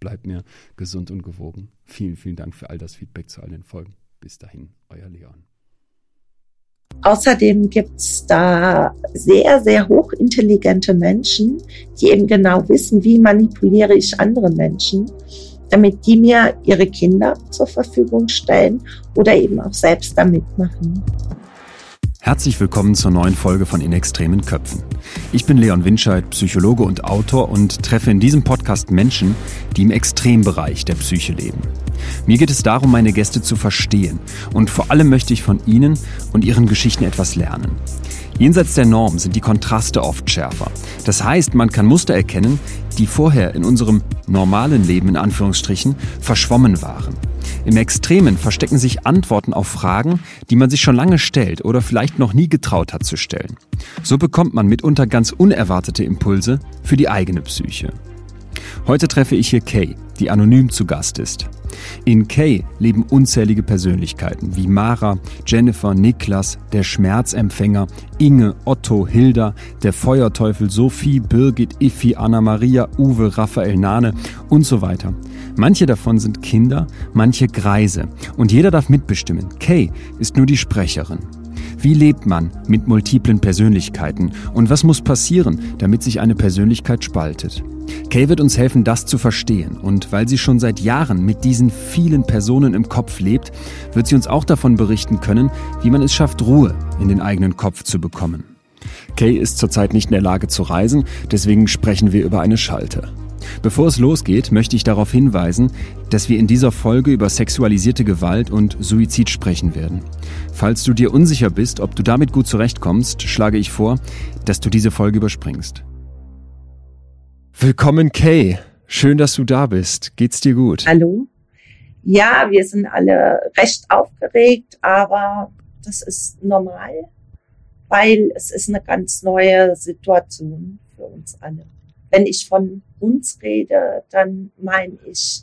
bleibt mir gesund und gewogen. Vielen, vielen Dank für all das Feedback zu all den Folgen. Bis dahin, euer Leon. Außerdem gibt's da sehr, sehr hochintelligente Menschen, die eben genau wissen, wie manipuliere ich andere Menschen, damit die mir ihre Kinder zur Verfügung stellen oder eben auch selbst damit machen. Herzlich willkommen zur neuen Folge von In extremen Köpfen. Ich bin Leon Winscheid, Psychologe und Autor und treffe in diesem Podcast Menschen, die im Extrembereich der Psyche leben. Mir geht es darum, meine Gäste zu verstehen und vor allem möchte ich von ihnen und ihren Geschichten etwas lernen. Jenseits der Norm sind die Kontraste oft schärfer. Das heißt, man kann Muster erkennen, die vorher in unserem normalen Leben in Anführungsstrichen verschwommen waren. Im Extremen verstecken sich Antworten auf Fragen, die man sich schon lange stellt oder vielleicht noch nie getraut hat zu stellen. So bekommt man mitunter ganz unerwartete Impulse für die eigene Psyche. Heute treffe ich hier Kay, die anonym zu Gast ist. In Kay leben unzählige Persönlichkeiten wie Mara, Jennifer, Niklas, der Schmerzempfänger, Inge, Otto, Hilda, der Feuerteufel Sophie, Birgit, Iffi, Anna-Maria, Uwe, Raphael, Nane und so weiter. Manche davon sind Kinder, manche Greise. Und jeder darf mitbestimmen. Kay ist nur die Sprecherin. Wie lebt man mit multiplen Persönlichkeiten und was muss passieren, damit sich eine Persönlichkeit spaltet? Kay wird uns helfen, das zu verstehen. Und weil sie schon seit Jahren mit diesen vielen Personen im Kopf lebt, wird sie uns auch davon berichten können, wie man es schafft, Ruhe in den eigenen Kopf zu bekommen. Kay ist zurzeit nicht in der Lage zu reisen, deswegen sprechen wir über eine Schalte. Bevor es losgeht, möchte ich darauf hinweisen, dass wir in dieser Folge über sexualisierte Gewalt und Suizid sprechen werden. Falls du dir unsicher bist, ob du damit gut zurechtkommst, schlage ich vor, dass du diese Folge überspringst. Willkommen, Kay. Schön, dass du da bist. Geht's dir gut? Hallo. Ja, wir sind alle recht aufgeregt, aber das ist normal, weil es ist eine ganz neue Situation für uns alle. Wenn ich von uns rede, dann meine ich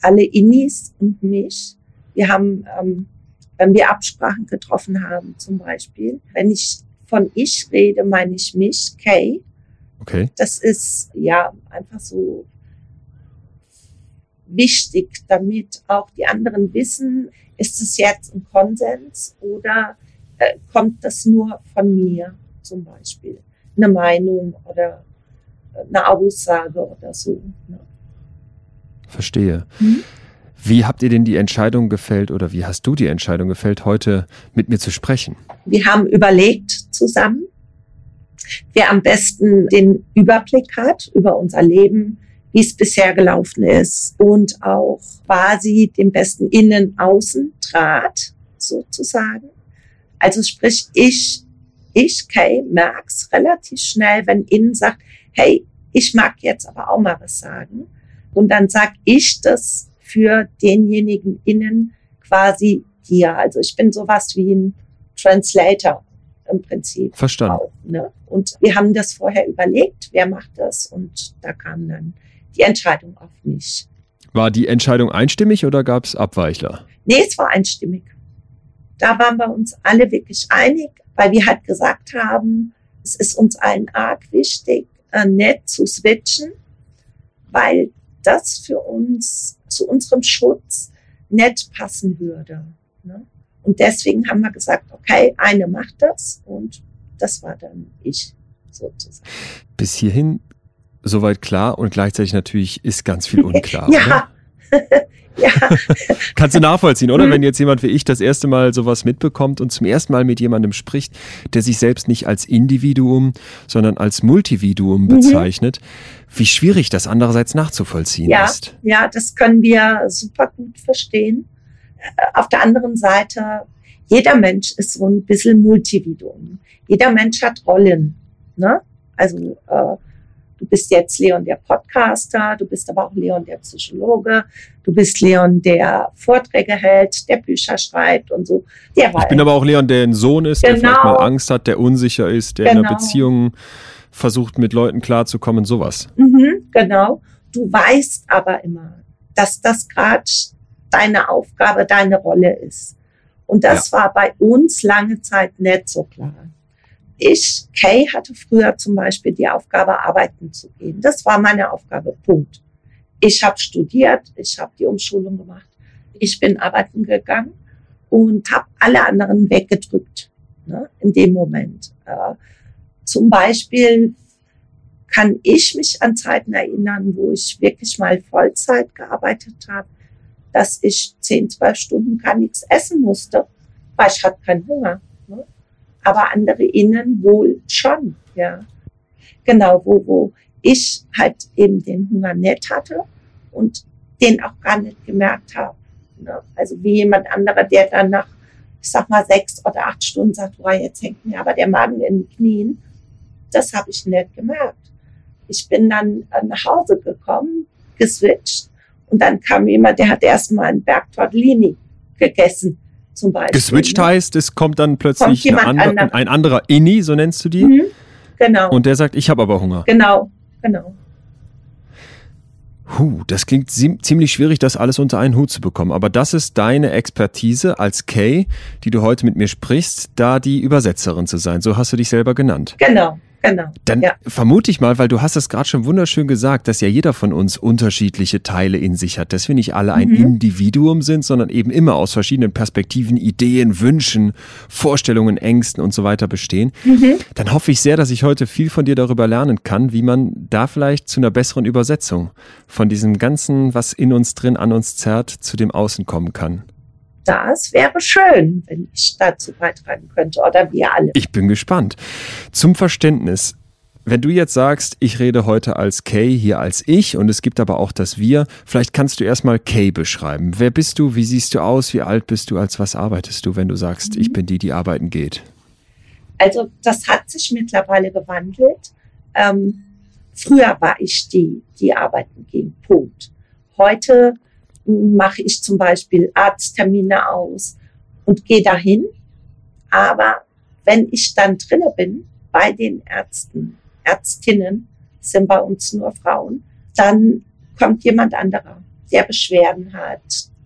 alle Innis und mich. Wir haben, ähm, wenn wir Absprachen getroffen haben, zum Beispiel, wenn ich von ich rede, meine ich mich, Kay. Okay. Das ist ja einfach so wichtig, damit auch die anderen wissen, ist es jetzt ein Konsens oder äh, kommt das nur von mir zum Beispiel? Eine Meinung oder eine Aussage oder so. Ne? Verstehe. Mhm. Wie habt ihr denn die Entscheidung gefällt oder wie hast du die Entscheidung gefällt, heute mit mir zu sprechen? Wir haben überlegt zusammen, wer am besten den Überblick hat über unser Leben, wie es bisher gelaufen ist und auch quasi den besten Innen-Außen Draht sozusagen. Also sprich, ich, ich, Kay, merk's relativ schnell, wenn innen sagt, hey, ich mag jetzt aber auch mal was sagen. Und dann sag ich das für denjenigen innen quasi dir. Also ich bin sowas wie ein Translator im Prinzip. Verstanden. Auch, ne? Und wir haben das vorher überlegt, wer macht das? Und da kam dann die Entscheidung auf mich. War die Entscheidung einstimmig oder gab es Abweichler? Nee, es war einstimmig. Da waren wir uns alle wirklich einig, weil wir halt gesagt haben, es ist uns allen arg wichtig, äh, nett zu switchen, weil das für uns zu unserem Schutz nett passen würde. Ne? Und deswegen haben wir gesagt, okay, eine macht das und das war dann ich sozusagen. Bis hierhin soweit klar und gleichzeitig natürlich ist ganz viel unklar. ja, Ja. Kannst du nachvollziehen, oder? Mhm. Wenn jetzt jemand wie ich das erste Mal sowas mitbekommt und zum ersten Mal mit jemandem spricht, der sich selbst nicht als Individuum, sondern als Multividuum mhm. bezeichnet, wie schwierig das andererseits nachzuvollziehen ja, ist. Ja, das können wir super gut verstehen. Auf der anderen Seite, jeder Mensch ist so ein bisschen Multividuum. Jeder Mensch hat Rollen. Ne? Also äh, Du bist jetzt Leon der Podcaster, du bist aber auch Leon der Psychologe, du bist Leon der Vorträge hält, der Bücher schreibt und so. Der ich bin aber auch Leon, der ein Sohn ist, genau. der vielleicht mal Angst hat, der unsicher ist, der genau. in einer genau. Beziehung versucht, mit Leuten klarzukommen, sowas. Mhm, genau. Du weißt aber immer, dass das gerade deine Aufgabe, deine Rolle ist. Und das ja. war bei uns lange Zeit nicht so klar ich, Kay, hatte früher zum Beispiel die Aufgabe, arbeiten zu gehen. Das war meine Aufgabe, Punkt. Ich habe studiert, ich habe die Umschulung gemacht, ich bin arbeiten gegangen und habe alle anderen weggedrückt ne, in dem Moment. Äh, zum Beispiel kann ich mich an Zeiten erinnern, wo ich wirklich mal Vollzeit gearbeitet habe, dass ich zehn, zwölf Stunden gar nichts essen musste, weil ich hatte keinen Hunger aber andere innen wohl schon, ja. Genau, wo, wo ich halt eben den Hunger nicht hatte und den auch gar nicht gemerkt habe. Ne? Also wie jemand anderer, der dann nach, ich sag mal, sechs oder acht Stunden sagt, oh, jetzt hängt mir aber der Magen in den Knien. Das habe ich nicht gemerkt. Ich bin dann nach Hause gekommen, geswitcht und dann kam jemand, der hat erstmal einen Berg Tortellini gegessen zum Beispiel. Geswitcht ne? heißt, es kommt dann plötzlich kommt andere, andere. ein anderer Inni, so nennst du die. Mhm, genau. Und der sagt, ich habe aber Hunger. Genau, genau. Huh, das klingt ziemlich schwierig, das alles unter einen Hut zu bekommen. Aber das ist deine Expertise als Kay, die du heute mit mir sprichst, da die Übersetzerin zu sein. So hast du dich selber genannt. Genau. Genau. Dann ja. vermute ich mal, weil du hast es gerade schon wunderschön gesagt, dass ja jeder von uns unterschiedliche Teile in sich hat, dass wir nicht alle ein mhm. Individuum sind, sondern eben immer aus verschiedenen Perspektiven, Ideen, Wünschen, Vorstellungen, Ängsten und so weiter bestehen. Mhm. Dann hoffe ich sehr, dass ich heute viel von dir darüber lernen kann, wie man da vielleicht zu einer besseren Übersetzung von diesem ganzen, was in uns drin an uns zerrt, zu dem Außen kommen kann das wäre schön, wenn ich dazu beitragen könnte oder wir alle. Ich bin gespannt. Zum Verständnis. Wenn du jetzt sagst, ich rede heute als Kay, hier als ich und es gibt aber auch das Wir, vielleicht kannst du erstmal Kay beschreiben. Wer bist du? Wie siehst du aus? Wie alt bist du? Als was arbeitest du, wenn du sagst, mhm. ich bin die, die arbeiten geht? Also das hat sich mittlerweile gewandelt. Ähm, früher war ich die, die arbeiten ging. Punkt. Heute mache ich zum Beispiel Arzttermine aus und gehe dahin. Aber wenn ich dann drinne bin bei den Ärzten, Ärztinnen, sind bei uns nur Frauen, dann kommt jemand anderer, der Beschwerden hat,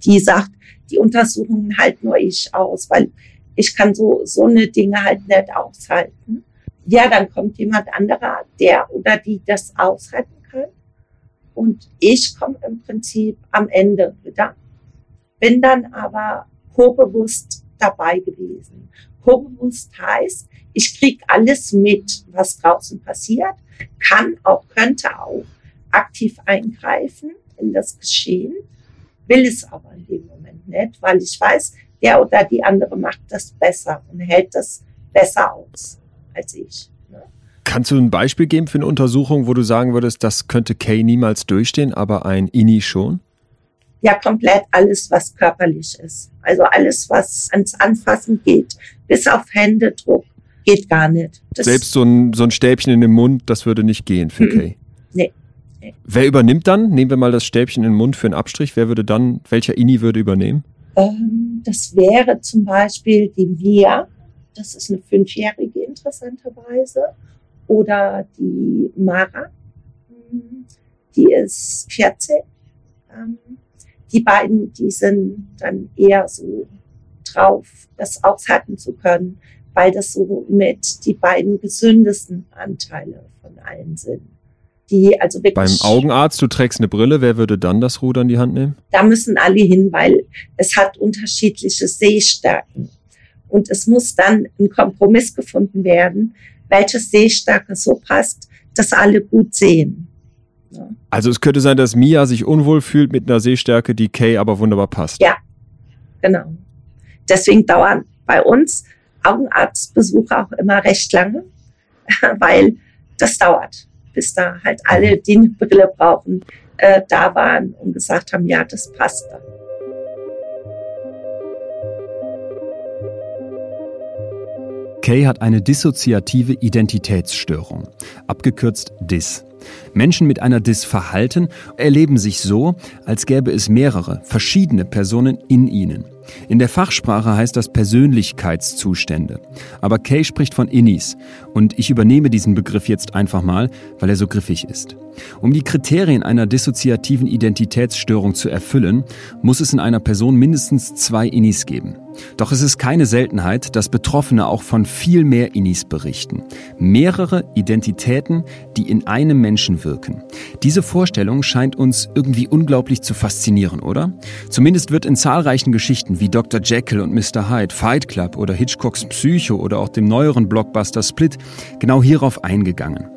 die sagt, die Untersuchungen halt nur ich aus, weil ich kann so, so eine Dinge halt nicht aushalten. Ja, dann kommt jemand anderer, der oder die das aushalten und ich komme im Prinzip am Ende wieder. Bin dann aber co-bewusst dabei gewesen. Co-bewusst heißt, ich krieg alles mit, was draußen passiert, kann auch, könnte auch aktiv eingreifen in das Geschehen, will es aber in dem Moment nicht, weil ich weiß, der oder die andere macht das besser und hält das besser aus als ich. Kannst du ein Beispiel geben für eine Untersuchung, wo du sagen würdest, das könnte Kay niemals durchstehen, aber ein INI schon? Ja, komplett alles, was körperlich ist. Also alles, was ans Anfassen geht, bis auf Händedruck, geht gar nicht. Das Selbst so ein, so ein Stäbchen in den Mund, das würde nicht gehen für mhm. Kay. Nee. nee. Wer übernimmt dann? Nehmen wir mal das Stäbchen in den Mund für einen Abstrich. Wer würde dann, welcher INI würde übernehmen? Ähm, das wäre zum Beispiel die Mia. Das ist eine Fünfjährige interessanterweise oder die Mara, die ist 14. Ähm, die beiden, die sind dann eher so drauf, das aushalten zu können, weil das so mit die beiden gesündesten Anteile von allen sind. Die also wirklich Beim Augenarzt, du trägst eine Brille, wer würde dann das Ruder in die Hand nehmen? Da müssen alle hin, weil es hat unterschiedliche Sehstärken. Und es muss dann ein Kompromiss gefunden werden, welche Sehstärke so passt, dass alle gut sehen. Ja. Also es könnte sein, dass Mia sich unwohl fühlt mit einer Sehstärke, die Kay aber wunderbar passt. Ja, genau. Deswegen dauern bei uns Augenarztbesuche auch immer recht lange, weil das dauert, bis da halt alle, die eine Brille brauchen, äh, da waren und gesagt haben, ja, das passt dann. Kay hat eine dissoziative Identitätsstörung, abgekürzt DIS. Menschen mit einer DIS verhalten, erleben sich so, als gäbe es mehrere, verschiedene Personen in ihnen. In der Fachsprache heißt das Persönlichkeitszustände. Aber Kay spricht von Innis und ich übernehme diesen Begriff jetzt einfach mal, weil er so griffig ist. Um die Kriterien einer dissoziativen Identitätsstörung zu erfüllen, muss es in einer Person mindestens zwei Innis geben. Doch es ist keine Seltenheit, dass Betroffene auch von viel mehr Innis berichten. Mehrere Identitäten, die in einem Menschen wirken. Diese Vorstellung scheint uns irgendwie unglaublich zu faszinieren, oder? Zumindest wird in zahlreichen Geschichten wie Dr. Jekyll und Mr. Hyde, Fight Club oder Hitchcocks Psycho oder auch dem neueren Blockbuster Split genau hierauf eingegangen.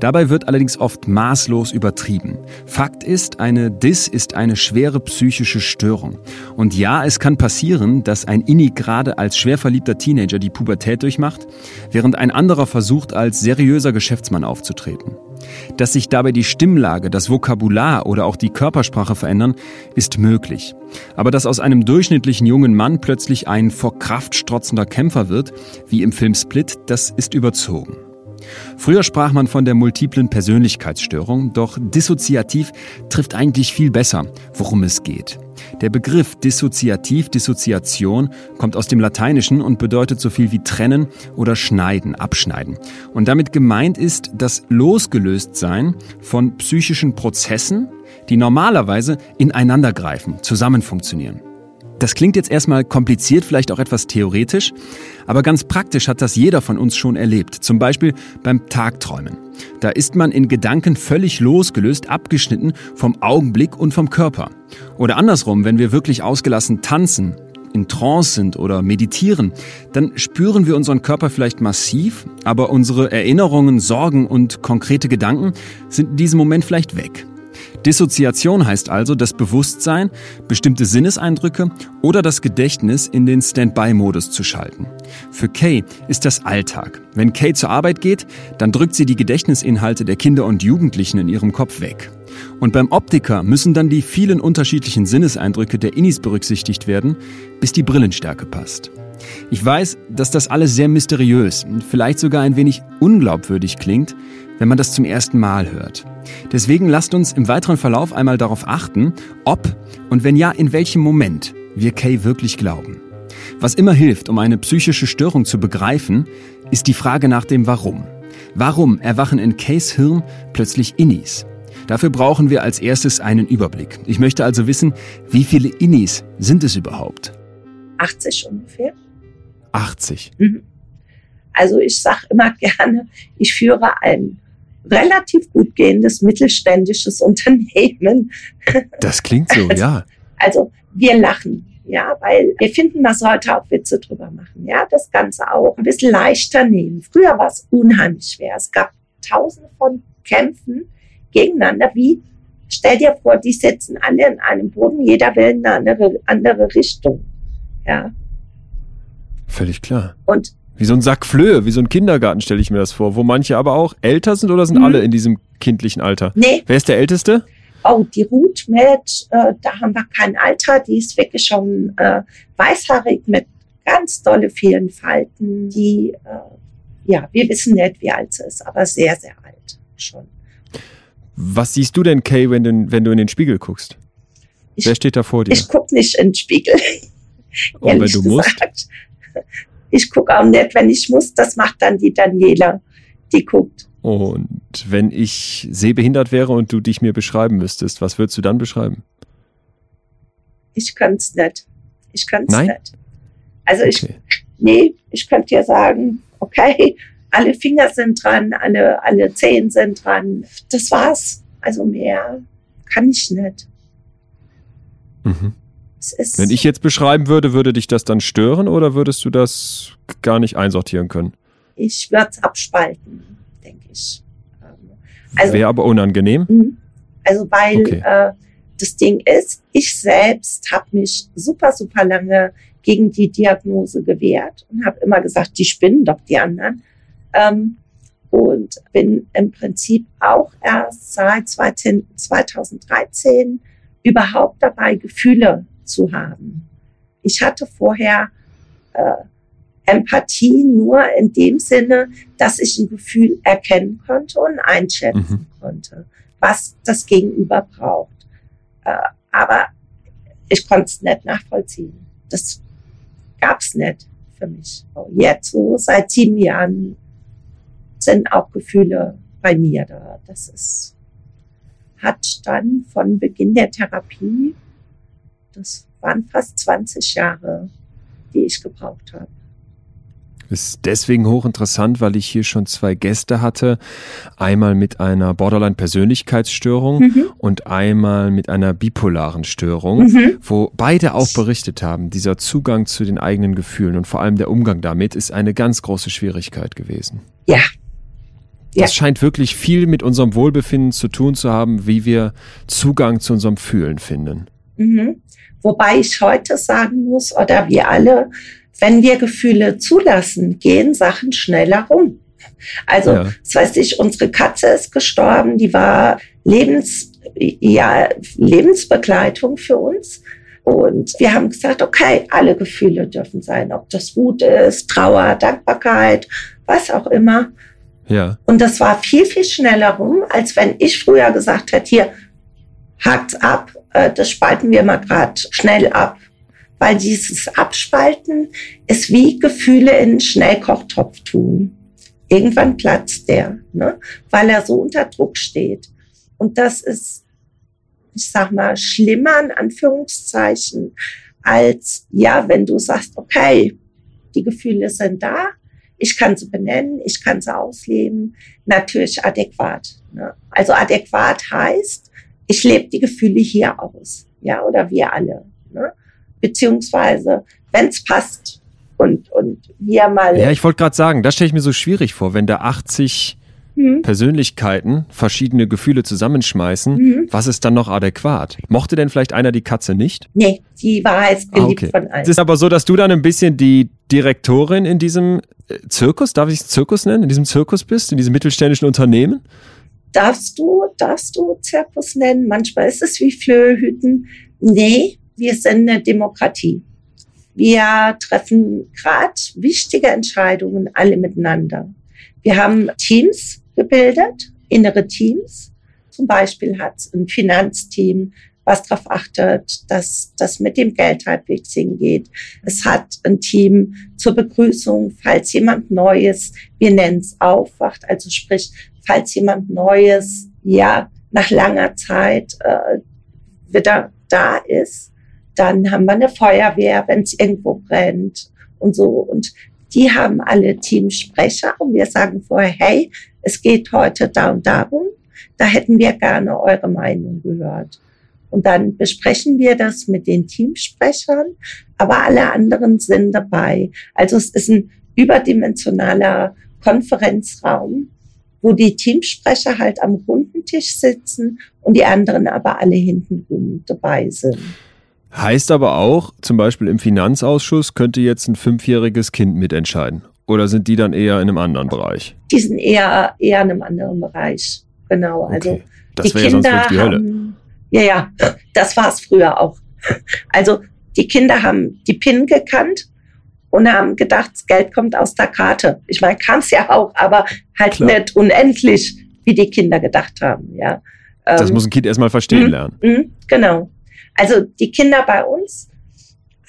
Dabei wird allerdings oft maßlos übertrieben. Fakt ist, eine Dis ist eine schwere psychische Störung. Und ja, es kann passieren, dass ein Inni gerade als schwer verliebter Teenager die Pubertät durchmacht, während ein anderer versucht, als seriöser Geschäftsmann aufzutreten. Dass sich dabei die Stimmlage, das Vokabular oder auch die Körpersprache verändern, ist möglich. Aber dass aus einem durchschnittlichen jungen Mann plötzlich ein vor Kraft strotzender Kämpfer wird, wie im Film Split, das ist überzogen. Früher sprach man von der multiplen Persönlichkeitsstörung, doch dissoziativ trifft eigentlich viel besser, worum es geht. Der Begriff dissoziativ, Dissoziation kommt aus dem Lateinischen und bedeutet so viel wie trennen oder schneiden, abschneiden. Und damit gemeint ist das Losgelöstsein von psychischen Prozessen, die normalerweise ineinandergreifen, zusammen funktionieren. Das klingt jetzt erstmal kompliziert, vielleicht auch etwas theoretisch, aber ganz praktisch hat das jeder von uns schon erlebt. Zum Beispiel beim Tagträumen. Da ist man in Gedanken völlig losgelöst, abgeschnitten vom Augenblick und vom Körper. Oder andersrum, wenn wir wirklich ausgelassen tanzen, in Trance sind oder meditieren, dann spüren wir unseren Körper vielleicht massiv, aber unsere Erinnerungen, Sorgen und konkrete Gedanken sind in diesem Moment vielleicht weg. Dissoziation heißt also, das Bewusstsein, bestimmte Sinneseindrücke oder das Gedächtnis in den Standby-Modus zu schalten. Für Kay ist das Alltag. Wenn Kay zur Arbeit geht, dann drückt sie die Gedächtnisinhalte der Kinder und Jugendlichen in ihrem Kopf weg. Und beim Optiker müssen dann die vielen unterschiedlichen Sinneseindrücke der Innis berücksichtigt werden, bis die Brillenstärke passt. Ich weiß, dass das alles sehr mysteriös und vielleicht sogar ein wenig unglaubwürdig klingt, wenn man das zum ersten Mal hört. Deswegen lasst uns im weiteren Verlauf einmal darauf achten, ob und wenn ja, in welchem Moment wir Kay wirklich glauben. Was immer hilft, um eine psychische Störung zu begreifen, ist die Frage nach dem Warum. Warum erwachen in Kays Hirn plötzlich Innis? Dafür brauchen wir als erstes einen Überblick. Ich möchte also wissen, wie viele Innis sind es überhaupt? 80 ungefähr. 80. Mhm. Also ich sage immer gerne, ich führe ein relativ gut gehendes mittelständisches Unternehmen. Das klingt so, also, ja. Also wir lachen, ja, weil wir finden, man sollte auch Witze drüber machen, ja, das Ganze auch ein bisschen leichter nehmen. Früher war es unheimlich schwer. Es gab tausende von Kämpfen gegeneinander, wie Stell dir vor, die sitzen alle in einem Boden, jeder will in eine andere, andere Richtung. Ja. Völlig klar. Und wie so ein Sack Flöhe, wie so ein Kindergarten stelle ich mir das vor, wo manche aber auch älter sind oder sind mhm. alle in diesem kindlichen Alter? Nee. Wer ist der Älteste? Oh, die Ruth mit, äh, da haben wir kein Alter, die ist wirklich schon äh, weißhaarig mit ganz dolle vielen Falten. Die, äh, ja, wir wissen nicht, wie alt sie ist, aber sehr, sehr alt schon. Was siehst du denn, Kay, wenn du, wenn du in den Spiegel guckst? Ich, Wer steht da vor dir? Ich gucke nicht in den Spiegel. Und wenn du musst? Ich gucke auch nicht, wenn ich muss. Das macht dann die Daniela. Die guckt. Und wenn ich sehbehindert wäre und du dich mir beschreiben müsstest, was würdest du dann beschreiben? Ich könnte es nicht. Ich könnte es nicht. Also okay. ich, nee, ich könnte dir sagen, okay, alle Finger sind dran, alle, alle Zehen sind dran. Das war's. Also mehr kann ich nicht. Mhm. Wenn ich jetzt beschreiben würde, würde dich das dann stören oder würdest du das gar nicht einsortieren können? Ich würde es abspalten, denke ich. Ähm, also, Wäre aber unangenehm? Mhm. Also weil okay. äh, das Ding ist, ich selbst habe mich super, super lange gegen die Diagnose gewehrt und habe immer gesagt, die spinnen doch die anderen. Ähm, und bin im Prinzip auch erst seit 2013 überhaupt dabei, Gefühle zu haben. Ich hatte vorher äh, Empathie nur in dem Sinne, dass ich ein Gefühl erkennen konnte und einschätzen mhm. konnte, was das Gegenüber braucht. Äh, aber ich konnte es nicht nachvollziehen. Das gab es nicht für mich. Jetzt so seit sieben Jahren sind auch Gefühle bei mir da. Das ist, hat dann von Beginn der Therapie, das waren fast 20 Jahre, die ich gebraucht habe. Ist deswegen hochinteressant, weil ich hier schon zwei Gäste hatte. Einmal mit einer Borderline-Persönlichkeitsstörung mhm. und einmal mit einer bipolaren Störung, mhm. wo beide auch berichtet haben, dieser Zugang zu den eigenen Gefühlen und vor allem der Umgang damit ist eine ganz große Schwierigkeit gewesen. Ja. Das ja. scheint wirklich viel mit unserem Wohlbefinden zu tun zu haben, wie wir Zugang zu unserem Fühlen finden. Mhm. Wobei ich heute sagen muss, oder wir alle, wenn wir Gefühle zulassen, gehen Sachen schneller rum. Also, ja. das weiß ich, unsere Katze ist gestorben, die war Lebens, ja, Lebensbegleitung für uns. Und wir haben gesagt, okay, alle Gefühle dürfen sein, ob das Wut ist, Trauer, Dankbarkeit, was auch immer. Ja. Und das war viel, viel schneller rum, als wenn ich früher gesagt hätte, hier, hakt's ab, äh, das spalten wir mal gerade schnell ab weil dieses Abspalten ist wie Gefühle in einen Schnellkochtopf tun. Irgendwann platzt der, ne? weil er so unter Druck steht. Und das ist, ich sag mal, schlimmer in Anführungszeichen, als ja, wenn du sagst, okay, die Gefühle sind da, ich kann sie benennen, ich kann sie ausleben, natürlich adäquat. Ne? Also adäquat heißt, ich lebe die Gefühle hier aus, ja, oder wir alle. Ne? beziehungsweise wenn es passt und, und wir mal. Ja, ich wollte gerade sagen, das stelle ich mir so schwierig vor, wenn da 80 hm. Persönlichkeiten verschiedene Gefühle zusammenschmeißen, mhm. was ist dann noch adäquat? Mochte denn vielleicht einer die Katze nicht? Nee, die war heiß geliebt ah, okay. von allen. Es ist aber so, dass du dann ein bisschen die Direktorin in diesem äh, Zirkus, darf ich es Zirkus nennen, in diesem Zirkus bist, in diesem mittelständischen Unternehmen? Darfst du, darfst du Zirkus nennen? Manchmal ist es wie Flöhüten. Nee, wir sind eine Demokratie. Wir treffen gerade wichtige Entscheidungen alle miteinander. Wir haben Teams gebildet, innere Teams. Zum Beispiel hat es ein Finanzteam, was darauf achtet, dass das mit dem Geld halbwegs hingeht. Es hat ein Team zur Begrüßung, falls jemand Neues, wir nennen es aufwacht, also sprich, falls jemand Neues, ja, nach langer Zeit äh, wieder da ist, dann haben wir eine Feuerwehr, wenn es irgendwo brennt und so. Und die haben alle Teamsprecher und wir sagen vorher, hey, es geht heute da und darum. Da hätten wir gerne eure Meinung gehört. Und dann besprechen wir das mit den Teamsprechern, aber alle anderen sind dabei. Also es ist ein überdimensionaler Konferenzraum, wo die Teamsprecher halt am runden Tisch sitzen und die anderen aber alle hintenrum dabei sind. Heißt aber auch, zum Beispiel im Finanzausschuss könnte jetzt ein fünfjähriges Kind mitentscheiden. Oder sind die dann eher in einem anderen Bereich? Die sind eher, eher in einem anderen Bereich. Genau. Also okay. das die Kinder ja die. Haben, ja, ja, das war es früher auch. Also die Kinder haben die PIN gekannt und haben gedacht, das Geld kommt aus der Karte. Ich meine, kam es ja auch, aber halt Klar. nicht unendlich, wie die Kinder gedacht haben. Ja. Das ähm, muss ein Kind erstmal verstehen mh, lernen. Mh, genau. Also die Kinder bei uns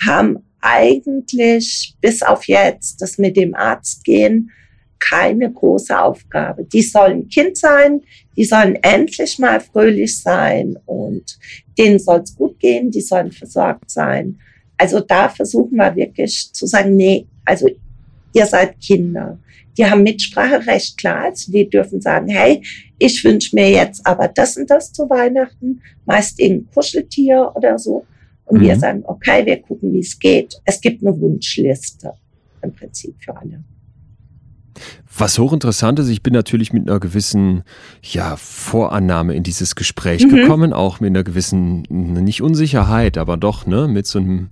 haben eigentlich bis auf jetzt das mit dem Arzt gehen keine große Aufgabe. Die sollen Kind sein, die sollen endlich mal fröhlich sein und denen soll es gut gehen, die sollen versorgt sein. Also da versuchen wir wirklich zu sagen, nee, also ihr seid Kinder. Die haben Mitspracherecht, klar. Also die dürfen sagen, hey, ich wünsche mir jetzt aber das und das zu Weihnachten, meist irgendein Kuscheltier oder so. Und mhm. wir sagen, okay, wir gucken, wie es geht. Es gibt eine Wunschliste im Prinzip für alle. Was hochinteressant ist, ich bin natürlich mit einer gewissen ja, Vorannahme in dieses Gespräch mhm. gekommen, auch mit einer gewissen, nicht Unsicherheit, aber doch, ne, mit so, einem,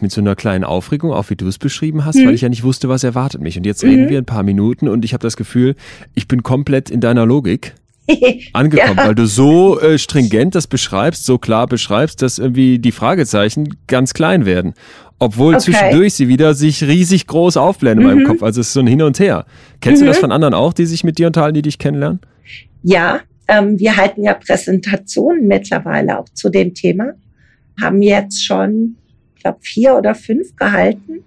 mit so einer kleinen Aufregung, auch wie du es beschrieben hast, mhm. weil ich ja nicht wusste, was erwartet mich. Und jetzt reden mhm. wir ein paar Minuten und ich habe das Gefühl, ich bin komplett in deiner Logik angekommen, ja. weil du so äh, stringent das beschreibst, so klar beschreibst, dass irgendwie die Fragezeichen ganz klein werden. Obwohl okay. zwischendurch sie wieder sich riesig groß aufblenden mhm. in meinem Kopf. Also es ist so ein Hin und Her. Kennst mhm. du das mhm. von anderen auch, die sich mit dir unterhalten, die dich kennenlernen? Ja, ähm, wir halten ja Präsentationen mittlerweile auch zu dem Thema. Haben jetzt schon, ich glaube, vier oder fünf gehalten.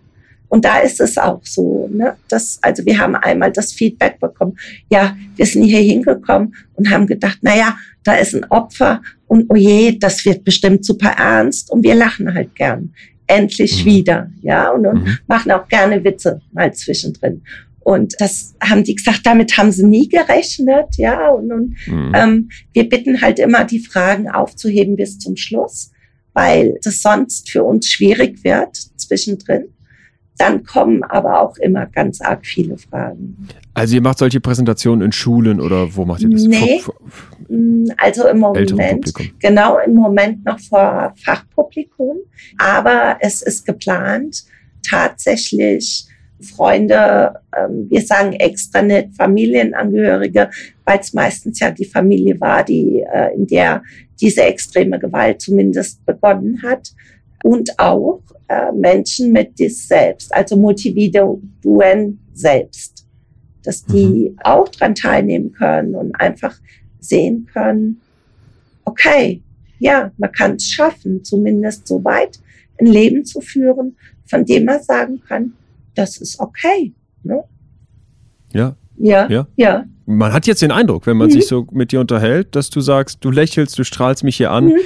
Und da ist es auch so, ne? dass, also wir haben einmal das Feedback bekommen, ja, wir sind hier hingekommen und haben gedacht, na ja, da ist ein Opfer und oh je, das wird bestimmt super ernst und wir lachen halt gern. Endlich mhm. wieder, ja, und, und mhm. machen auch gerne Witze mal zwischendrin. Und das haben die gesagt, damit haben sie nie gerechnet, ja. Und, und mhm. ähm, wir bitten halt immer, die Fragen aufzuheben bis zum Schluss, weil das sonst für uns schwierig wird zwischendrin. Dann kommen aber auch immer ganz arg viele Fragen. Also ihr macht solche Präsentationen in Schulen oder wo macht ihr das? Nee, vor, vor, mm, also im Moment, genau im Moment noch vor Fachpublikum. Aber es ist geplant, tatsächlich Freunde, ähm, wir sagen extra nicht Familienangehörige, weil es meistens ja die Familie war, die äh, in der diese extreme Gewalt zumindest begonnen hat. Und auch äh, Menschen mit dis selbst, also Multividuen selbst, dass die mhm. auch dran teilnehmen können und einfach sehen können, okay, ja, man kann es schaffen, zumindest so weit ein Leben zu führen, von dem man sagen kann, das ist okay. Ne? Ja. Ja, ja. ja. Man hat jetzt den Eindruck, wenn man mhm. sich so mit dir unterhält, dass du sagst, du lächelst, du strahlst mich hier an. Mhm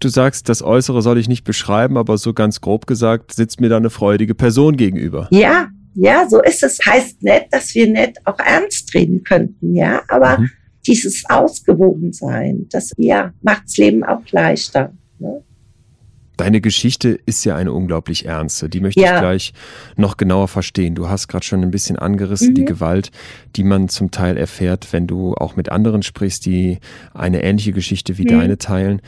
du sagst, das Äußere soll ich nicht beschreiben, aber so ganz grob gesagt, sitzt mir da eine freudige Person gegenüber. Ja, ja, so ist es. Heißt nicht, dass wir nicht auch ernst reden könnten, ja, aber mhm. dieses Ausgewogensein, das ja macht's Leben auch leichter. Ne? Deine Geschichte ist ja eine unglaublich ernste. Die möchte ja. ich gleich noch genauer verstehen. Du hast gerade schon ein bisschen angerissen, mhm. die Gewalt, die man zum Teil erfährt, wenn du auch mit anderen sprichst, die eine ähnliche Geschichte wie mhm. deine teilen.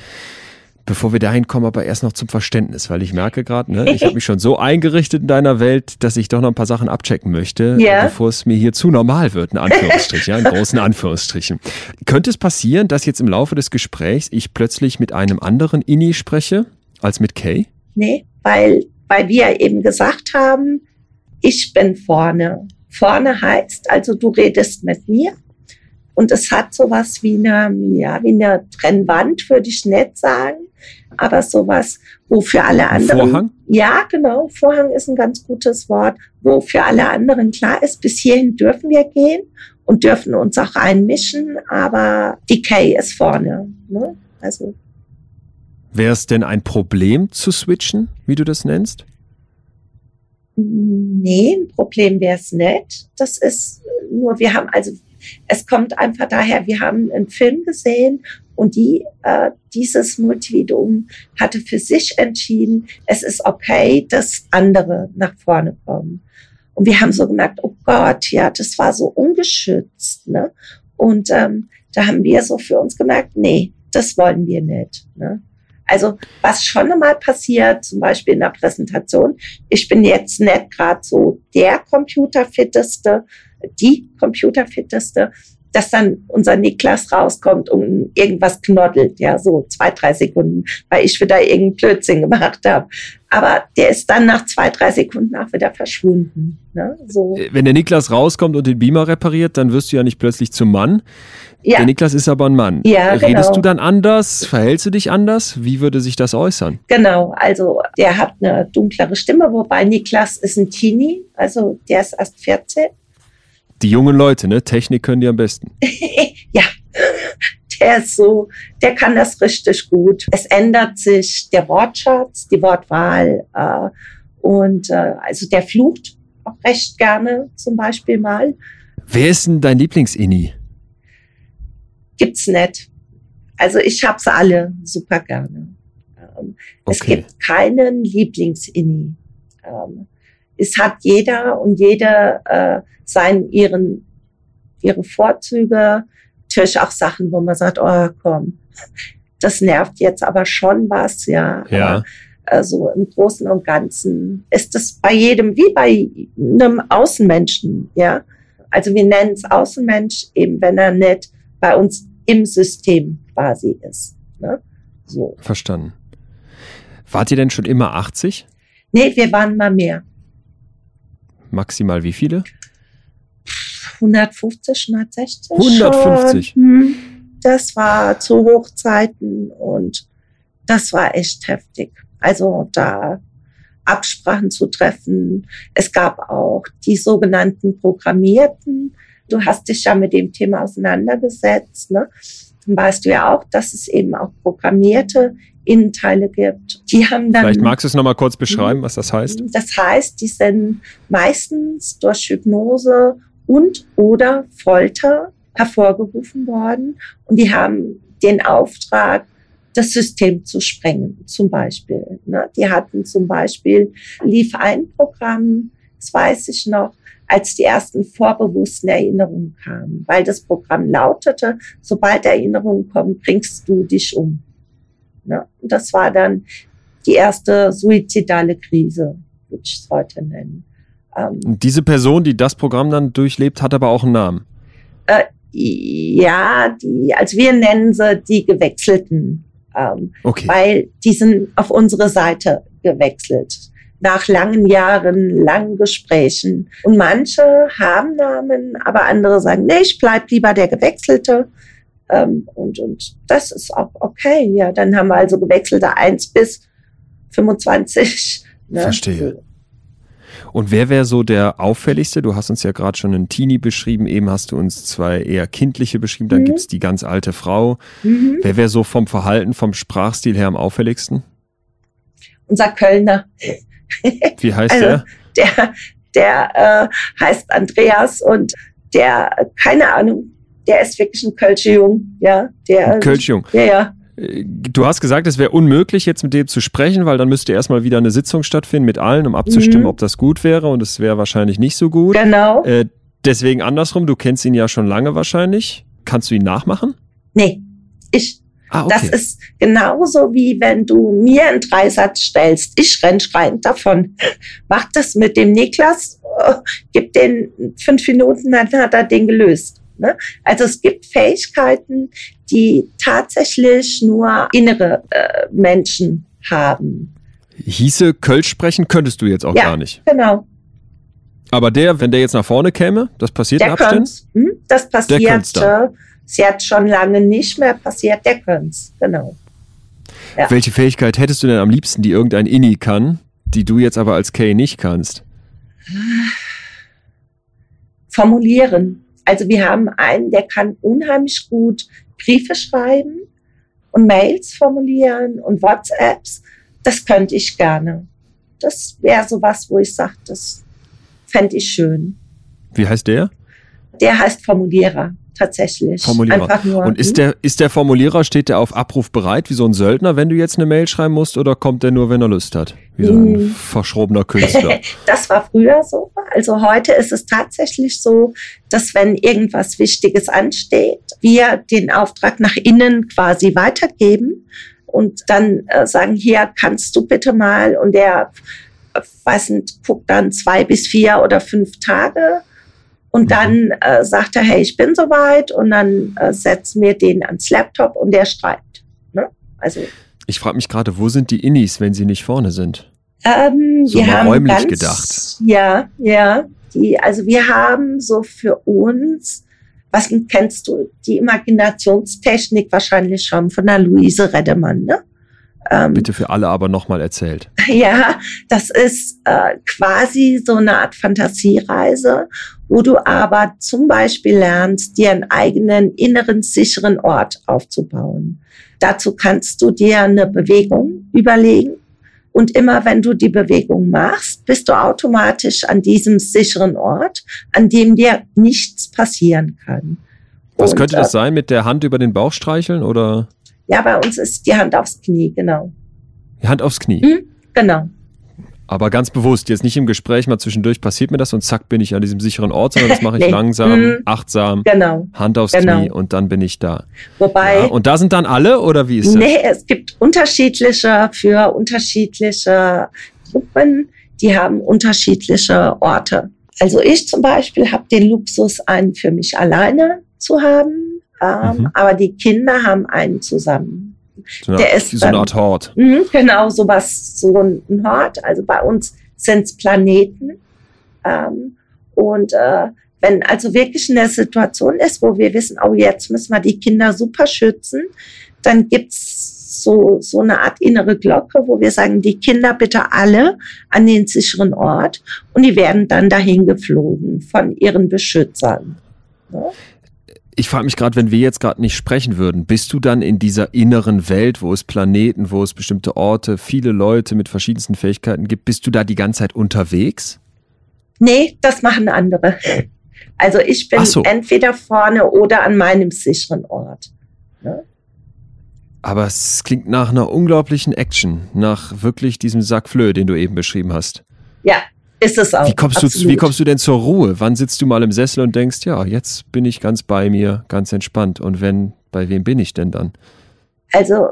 Bevor wir dahin kommen, aber erst noch zum Verständnis, weil ich merke gerade, ne, ich habe mich schon so eingerichtet in deiner Welt, dass ich doch noch ein paar Sachen abchecken möchte, ja. bevor es mir hier zu normal wird, in Anführungsstrichen, ja, in großen Anführungsstrichen. Könnte es passieren, dass jetzt im Laufe des Gesprächs ich plötzlich mit einem anderen Inni spreche als mit Kay? Nee, weil, weil wir eben gesagt haben, ich bin vorne. Vorne heißt also, du redest mit mir und es hat sowas wie eine, ja, wie eine Trennwand, würde ich nicht sagen, aber sowas, wo für alle anderen. Vorhang? Ja, genau. Vorhang ist ein ganz gutes Wort, wo für alle anderen klar ist, bis hierhin dürfen wir gehen und dürfen uns auch einmischen, aber Decay ist vorne. Ne? Also. Wäre es denn ein Problem zu switchen, wie du das nennst? Nee, ein Problem wäre es nicht. Das ist nur, wir haben also es kommt einfach daher, wir haben einen Film gesehen und die, äh, dieses Multividuum hatte für sich entschieden, es ist okay, dass andere nach vorne kommen. Und wir haben so gemerkt, oh Gott, ja, das war so ungeschützt. Ne? Und ähm, da haben wir so für uns gemerkt, nee, das wollen wir nicht. Ne? Also was schon einmal passiert, zum Beispiel in der Präsentation, ich bin jetzt nicht gerade so der Computerfitteste, die Computerfitteste, dass dann unser Niklas rauskommt und irgendwas knoddelt, ja, so zwei, drei Sekunden, weil ich wieder irgendeinen Blödsinn gemacht habe. Aber der ist dann nach zwei, drei Sekunden auch wieder verschwunden. Ne? So. Äh, wenn der Niklas rauskommt und den Beamer repariert, dann wirst du ja nicht plötzlich zum Mann. Ja. Der Niklas ist aber ein Mann. Ja, Redest genau. du dann anders? Verhältst du dich anders? Wie würde sich das äußern? Genau, also der hat eine dunklere Stimme, wobei Niklas ist ein Teenie, also der ist erst 14. Die jungen Leute, ne? Technik können die am besten. ja, der ist so, der kann das richtig gut. Es ändert sich der Wortschatz, die Wortwahl äh, und äh, also der flucht auch recht gerne zum Beispiel mal. Wer ist denn dein Lieblings-Inni? Gibt's nicht. Also ich hab's alle super gerne. Ähm, okay. Es gibt keinen Lieblings-Inni. Ähm, es hat jeder und jede äh, seinen ihren ihre Vorzüge, natürlich auch Sachen, wo man sagt, oh komm, das nervt jetzt aber schon was, ja. Ja. Aber, also im Großen und Ganzen ist das bei jedem wie bei einem Außenmenschen, ja. Also wir nennen es Außenmensch, eben wenn er nicht bei uns im System quasi ist. Ne? So. Verstanden. Wart ihr denn schon immer 80? Nee, wir waren mal mehr. Maximal wie viele? 150, 160. 150? Schon. Hm. Das war zu Hochzeiten und das war echt heftig. Also da Absprachen zu treffen. Es gab auch die sogenannten Programmierten. Du hast dich ja mit dem Thema auseinandergesetzt. Ne? Dann weißt du ja auch, dass es eben auch programmierte Innenteile gibt. Die haben dann. Vielleicht magst du es nochmal kurz beschreiben, was das heißt. Das heißt, die sind meistens durch Hypnose und oder Folter hervorgerufen worden und die haben den Auftrag, das System zu sprengen, zum Beispiel. Ne? Die hatten zum Beispiel, lief ein Programm, das weiß ich noch, als die ersten vorbewussten Erinnerungen kamen, weil das Programm lautete, sobald Erinnerungen kommen, bringst du dich um. Ne? Und das war dann die erste suizidale Krise, würde ich es heute nennen. Ähm, Diese Person, die das Programm dann durchlebt, hat aber auch einen Namen. Äh, ja, die, also wir nennen sie die Gewechselten. Ähm, okay. Weil die sind auf unsere Seite gewechselt. Nach langen Jahren, langen Gesprächen. Und manche haben Namen, aber andere sagen, nee, ich bleib lieber der Gewechselte. Ähm, und, und das ist auch okay. Ja, dann haben wir also Gewechselte eins bis 25. Ne? Verstehe. Und wer wäre so der auffälligste? Du hast uns ja gerade schon einen Teenie beschrieben, eben hast du uns zwei eher kindliche beschrieben, dann mhm. gibt's die ganz alte Frau. Mhm. Wer wäre so vom Verhalten, vom Sprachstil her am auffälligsten? Unser Kölner. Wie heißt also, der? Der, der äh, heißt Andreas und der, keine Ahnung, der ist wirklich ein Kölsche Jung, ja. Der, ein Kölsche Jung. Ja, ja. Du hast gesagt, es wäre unmöglich, jetzt mit dem zu sprechen, weil dann müsste erstmal wieder eine Sitzung stattfinden mit allen, um abzustimmen, mhm. ob das gut wäre. Und es wäre wahrscheinlich nicht so gut. Genau. Äh, deswegen andersrum, du kennst ihn ja schon lange wahrscheinlich. Kannst du ihn nachmachen? Nee, ich. Ah, okay. Das ist genauso wie wenn du mir einen Dreisatz stellst. Ich renn schreiend davon. Mach das mit dem Niklas, oh, gib den fünf Minuten, dann hat er den gelöst. Ne? Also es gibt Fähigkeiten, die tatsächlich nur innere äh, Menschen haben. Hieße Kölsch sprechen könntest du jetzt auch ja, gar nicht. Genau. Aber der, wenn der jetzt nach vorne käme, das passiert der in Abständen? Hm, das passiert äh, jetzt schon lange nicht mehr passiert, der könnte genau. Ja. Welche Fähigkeit hättest du denn am liebsten, die irgendein Inni kann, die du jetzt aber als Kay nicht kannst? Formulieren. Also wir haben einen, der kann unheimlich gut Briefe schreiben und Mails formulieren und WhatsApps. Das könnte ich gerne. Das wäre so was, wo ich sage, das fände ich schön. Wie heißt der? Der heißt Formulierer tatsächlich. Formulierer. Einfach nur, und ist hm? der, ist der Formulierer, steht der auf Abruf bereit, wie so ein Söldner, wenn du jetzt eine Mail schreiben musst, oder kommt der nur, wenn er Lust hat? Wie so ein hm. verschrobener Künstler. das war früher so. Also heute ist es tatsächlich so, dass wenn irgendwas Wichtiges ansteht, wir den Auftrag nach innen quasi weitergeben und dann äh, sagen, hier kannst du bitte mal und der, äh, weiß nicht, guckt dann zwei bis vier oder fünf Tage und mhm. dann äh, sagt er, hey, ich bin soweit und dann äh, setzen wir den ans Laptop und der schreibt. Ne? Also ich frage mich gerade, wo sind die Innis, wenn sie nicht vorne sind? Ähm, so wir haben räumlich ganz, gedacht. Ja, ja. Die, also wir haben so für uns, was kennst du, die Imaginationstechnik wahrscheinlich schon von der Luise Reddemann, ne? Ähm, Bitte für alle aber nochmal erzählt. Ja, das ist äh, quasi so eine Art Fantasiereise, wo du aber zum Beispiel lernst, dir einen eigenen inneren sicheren Ort aufzubauen. Dazu kannst du dir eine Bewegung überlegen. Und immer wenn du die Bewegung machst, bist du automatisch an diesem sicheren Ort, an dem dir nichts passieren kann. Was Und, könnte das sein? Mit der Hand über den Bauch streicheln oder? Ja, bei uns ist die Hand aufs Knie, genau. Die Hand aufs Knie? Mhm, genau. Aber ganz bewusst, jetzt nicht im Gespräch mal zwischendurch passiert mir das und zack bin ich an diesem sicheren Ort, sondern das mache ich Nee. langsam, Mhm. achtsam, Genau. Hand aufs Genau. Knie und dann bin ich da. Wobei, Ja, und da sind dann alle oder wie ist das? nee, es gibt unterschiedliche für unterschiedliche Gruppen, die haben unterschiedliche Orte. Also ich zum Beispiel habe den Luxus, einen für mich alleine zu haben, ähm, Mhm. aber die Kinder haben einen zusammen. So eine, der ist so eine Art Hort. Mhm, genau, sowas, so ein Hort. Also bei uns sind es Planeten. Ähm, und äh, wenn also wirklich eine Situation ist, wo wir wissen, oh, jetzt müssen wir die Kinder super schützen, dann gibt's so, so eine Art innere Glocke, wo wir sagen, die Kinder bitte alle an den sicheren Ort und die werden dann dahin geflogen von ihren Beschützern. Ne? Ich frage mich gerade, wenn wir jetzt gerade nicht sprechen würden, bist du dann in dieser inneren Welt, wo es Planeten, wo es bestimmte Orte, viele Leute mit verschiedensten Fähigkeiten gibt, bist du da die ganze Zeit unterwegs? Nee, das machen andere. Also ich bin so. entweder vorne oder an meinem sicheren Ort. Aber es klingt nach einer unglaublichen Action, nach wirklich diesem Sack Flöhe, den du eben beschrieben hast. Ja, ist es auch. Wie kommst, du, wie kommst du denn zur Ruhe? Wann sitzt du mal im Sessel und denkst, ja, jetzt bin ich ganz bei mir, ganz entspannt. Und wenn, bei wem bin ich denn dann? Also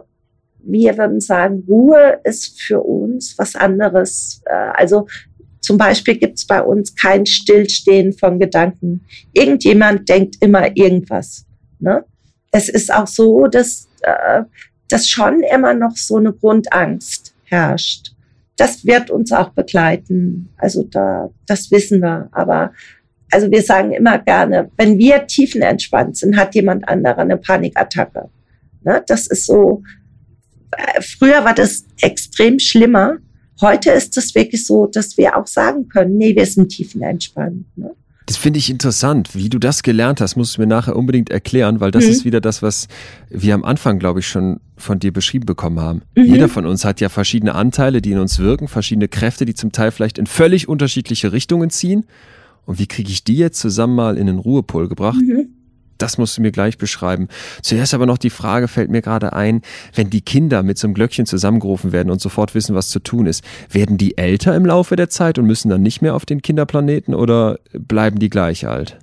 wir würden sagen, Ruhe ist für uns was anderes. Äh, Also zum Beispiel gibt es bei uns kein Stillstehen von Gedanken. Irgendjemand denkt immer irgendwas. Ne? Es ist auch so, dass, äh, dass schon immer noch so eine Grundangst herrscht. Das wird uns auch begleiten. Also da, das wissen wir. Aber also wir sagen immer gerne, wenn wir tiefenentspannt sind, hat jemand anderer eine Panikattacke. Ne? Das ist so, äh, früher war das extrem schlimmer. Heute ist es wirklich so, dass wir auch sagen können, nee, wir sind tiefenentspannt. Ne? Das finde ich interessant. Wie du das gelernt hast, musst du mir nachher unbedingt erklären, weil das Mhm. ist wieder das, was wir am Anfang, glaube ich, schon von dir beschrieben bekommen haben. Mhm. Jeder von uns hat ja verschiedene Anteile, die in uns wirken, verschiedene Kräfte, die zum Teil vielleicht in völlig unterschiedliche Richtungen ziehen. Und wie kriege ich die jetzt zusammen mal in den Ruhepol gebracht? Mhm. Das musst du mir gleich beschreiben. Zuerst aber noch die Frage fällt mir gerade ein, wenn die Kinder mit so einem Glöckchen zusammengerufen werden und sofort wissen, was zu tun ist, werden die älter im Laufe der Zeit und müssen dann nicht mehr auf den Kinderplaneten oder bleiben die gleich alt?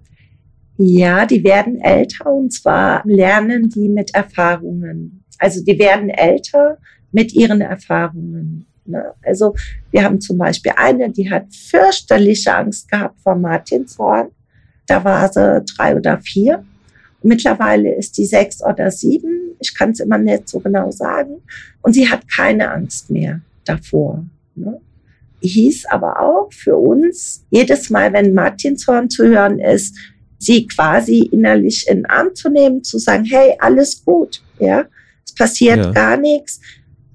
Ja, die werden älter und zwar lernen die mit Erfahrungen. Also die werden älter mit ihren Erfahrungen. Ne? Also wir haben zum Beispiel eine, die hat fürchterliche Angst gehabt vor Martinshorn. Da war sie drei oder vier. Mittlerweile ist die sechs oder sieben. Ich kann es immer nicht so genau sagen. Und sie hat keine Angst mehr davor. Ne? Hieß aber auch für uns, jedes Mal, wenn Martinshorn zu hören ist, sie quasi innerlich in den Arm zu nehmen, zu sagen, hey, alles gut, ja, es passiert Ja. gar nichts.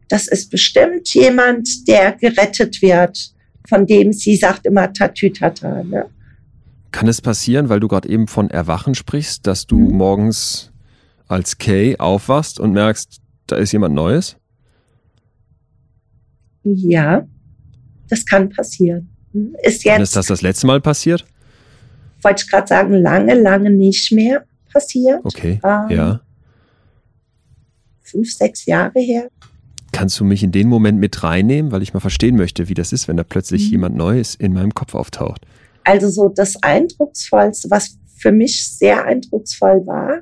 Das ist bestimmt jemand, der gerettet wird, von dem sie sagt immer Tatütata. Ne? Kann es passieren, weil du gerade eben von Erwachen sprichst, dass du Mhm. morgens als Kay aufwachst und merkst, da ist jemand Neues? Ja, das kann passieren. Ist Wann jetzt, ist das das letzte Mal passiert? wollte ich gerade sagen, lange, lange nicht mehr passiert. Okay, Ähm, ja. Fünf, sechs Jahre her. Kannst du mich in den Moment mit reinnehmen, weil ich mal verstehen möchte, wie das ist, wenn da plötzlich Mhm. jemand Neues in meinem Kopf auftaucht? Also so das Eindrucksvollste, was für mich sehr eindrucksvoll war,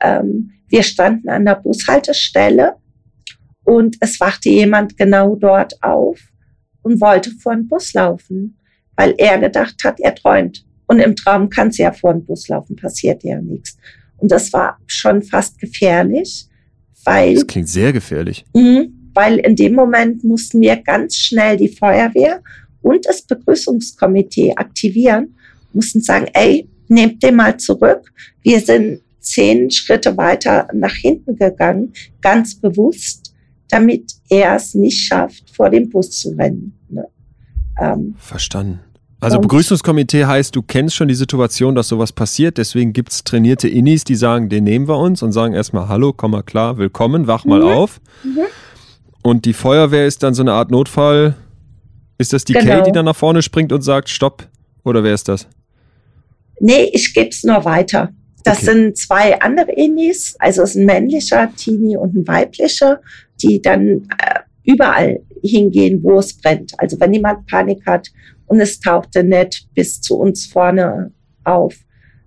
ähm, wir standen an der Bushaltestelle und es wachte jemand genau dort auf und wollte vor den Bus laufen, weil er gedacht hat, er träumt. Und im Traum kann es ja vor den Bus laufen, passiert ja nichts. Und das war schon fast gefährlich, weil Das klingt sehr gefährlich. Mhm, weil in dem Moment mussten wir ganz schnell die Feuerwehr und das Begrüßungskomitee aktivieren, mussten sagen, ey, nehmt den mal zurück. Wir sind zehn Schritte weiter nach hinten gegangen, ganz bewusst, damit er es nicht schafft, vor dem Bus zu rennen. Ne? Ähm, Verstanden. Also Begrüßungskomitee heißt, du kennst schon die Situation, dass sowas passiert, deswegen gibt's trainierte Innis, die sagen, den nehmen wir uns und sagen erstmal Hallo, komm mal klar, willkommen, wach mal Mhm. auf. Mhm. Und die Feuerwehr ist dann so eine Art Notfall. Ist das die Genau. Kay, die dann nach vorne springt und sagt, stopp? Oder wer ist das? Nee, ich gebe es nur weiter. Das Okay. sind zwei andere Inis, also es ist ein männlicher Teenie und ein weiblicher, die dann äh, überall hingehen, wo es brennt. Also wenn jemand Panik hat und es tauchte nicht bis zu uns vorne auf,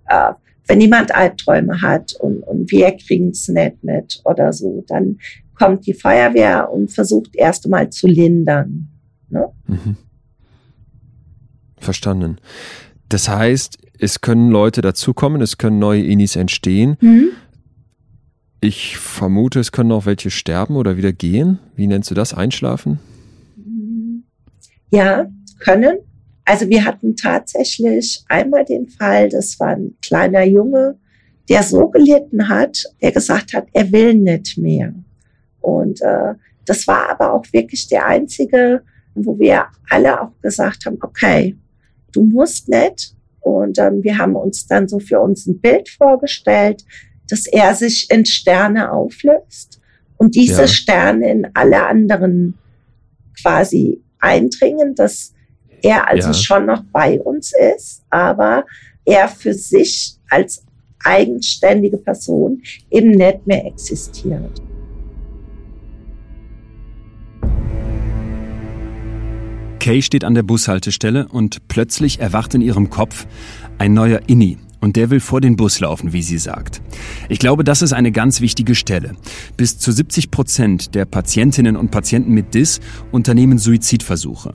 äh, wenn jemand Albträume hat und, und wir kriegen es nicht mit oder so, dann kommt die Feuerwehr und versucht erst einmal zu lindern. Ne? Mhm. Verstanden. Das heißt, es können Leute dazukommen, es können neue Inis entstehen. Mhm. Ich vermute, es können auch welche sterben oder wieder gehen. Wie nennst du das? Einschlafen? Ja, können. Also wir hatten tatsächlich einmal den Fall, das war ein kleiner Junge, der so gelitten hat, der gesagt hat, er will nicht mehr. Und äh, das war aber auch wirklich der einzige, wo wir alle auch gesagt haben, okay, du musst nicht. Und ähm, wir haben uns dann so für uns ein Bild vorgestellt, dass er sich in Sterne auflöst und diese ja. Sterne in alle anderen quasi eindringen, dass er also ja. schon noch bei uns ist, aber er für sich als eigenständige Person eben nicht mehr existiert. Kay steht an der Bushaltestelle und plötzlich erwacht in ihrem Kopf ein neuer Inni. Und der will vor den Bus laufen, wie sie sagt. Ich glaube, das ist eine ganz wichtige Stelle. Bis zu 70 Prozent der Patientinnen und Patienten mit DIS unternehmen Suizidversuche.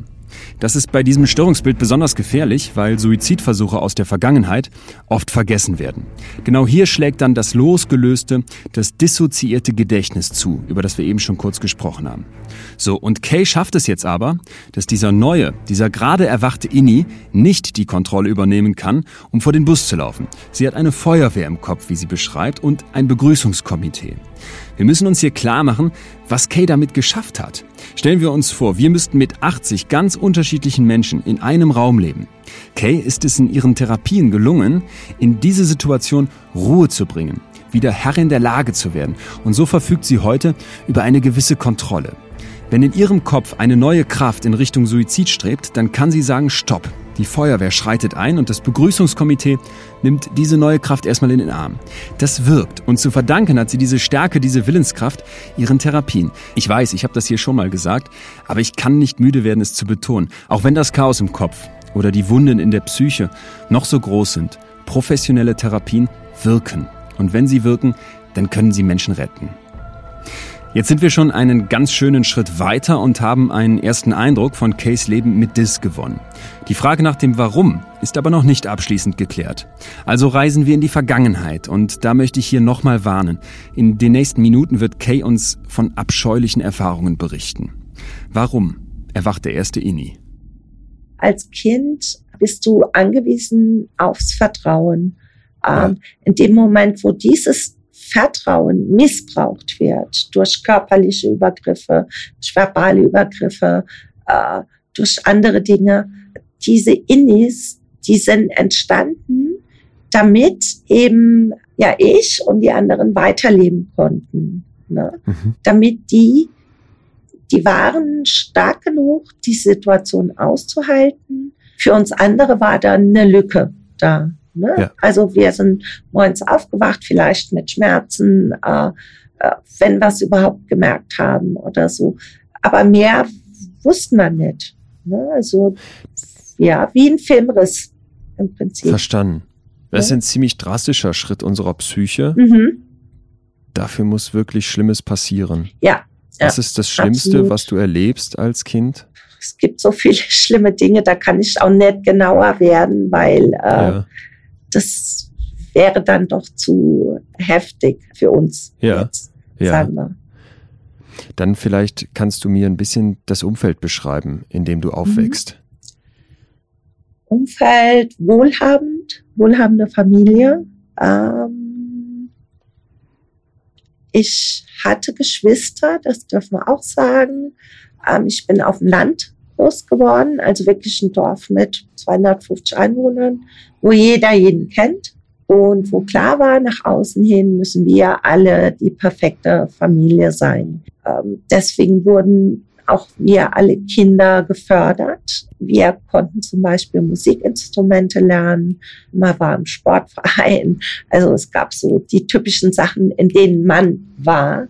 Das ist bei diesem Störungsbild besonders gefährlich, weil Suizidversuche aus der Vergangenheit oft vergessen werden. Genau hier schlägt dann das losgelöste, das dissoziierte Gedächtnis zu, über das wir eben schon kurz gesprochen haben. So, und Kay schafft es jetzt aber, dass dieser neue, dieser gerade erwachte Inni nicht die Kontrolle übernehmen kann, um vor den Bus zu laufen. Sie hat eine Feuerwehr im Kopf, wie sie beschreibt, und ein Begrüßungskomitee. Wir müssen uns hier klar machen, was Kay damit geschafft hat. Stellen wir uns vor, wir müssten mit 80 ganz unterschiedlichen Menschen in einem Raum leben. Kay ist es in ihren Therapien gelungen, in diese Situation Ruhe zu bringen, wieder Herrin der Lage zu werden. Und so verfügt sie heute über eine gewisse Kontrolle. Wenn in ihrem Kopf eine neue Kraft in Richtung Suizid strebt, dann kann sie sagen, stopp. Die Feuerwehr schreitet ein und das Begrüßungskomitee nimmt diese neue Kraft erstmal in den Arm. Das wirkt und zu verdanken hat sie diese Stärke, diese Willenskraft ihren Therapien. Ich weiß, ich habe das hier schon mal gesagt, aber ich kann nicht müde werden, es zu betonen. Auch wenn das Chaos im Kopf oder die Wunden in der Psyche noch so groß sind, professionelle Therapien wirken. Und wenn sie wirken, dann können sie Menschen retten. Jetzt sind wir schon einen ganz schönen Schritt weiter und haben einen ersten Eindruck von Kays Leben mit Dis gewonnen. Die Frage nach dem Warum ist aber noch nicht abschließend geklärt. Also reisen wir in die Vergangenheit und da möchte ich hier nochmal warnen. In den nächsten Minuten wird Kay uns von abscheulichen Erfahrungen berichten. Warum erwacht der erste Inni? Als Kind bist du angewiesen aufs Vertrauen. Ja. Ähm, in dem Moment, wo dieses Vertrauen missbraucht wird durch körperliche Übergriffe, durch verbale Übergriffe, äh, durch andere Dinge. Diese Innis, die sind entstanden, damit eben ja ich und die anderen weiterleben konnten. Ne? Mhm. Damit die, die waren stark genug, die Situation auszuhalten. Für uns andere war da eine Lücke da. Ne? Ja. Also wir sind morgens aufgewacht, vielleicht mit Schmerzen, äh, äh, wenn wir es überhaupt gemerkt haben oder so. Aber mehr wussten wir nicht. Ne? Also ja, wie ein Filmriss im Prinzip. Verstanden. Das ist ein ziemlich drastischer Schritt unserer Psyche. Mhm. Dafür muss wirklich Schlimmes passieren. Ja. Was ja, ist das Schlimmste, absolut. was du erlebst als Kind? Es gibt so viele schlimme Dinge, da kann ich auch nicht genauer werden, weil äh, ja das wäre dann doch zu heftig für uns. Ja. Jetzt, ja. Sagen wir. Dann vielleicht kannst du mir ein bisschen das Umfeld beschreiben, in dem du aufwächst. Mhm. Umfeld wohlhabend, wohlhabende Familie. Ähm, ich hatte Geschwister, das dürfen wir auch sagen. Ähm, ich bin auf dem Land groß geworden, also wirklich ein Dorf mit 250 Einwohnern, wo jeder jeden kennt und wo klar war, nach außen hin müssen wir alle die perfekte Familie sein. Ähm, deswegen wurden auch wir alle Kinder gefördert. Wir konnten zum Beispiel Musikinstrumente lernen. Man war im Sportverein. Also es gab so die typischen Sachen, in denen man war.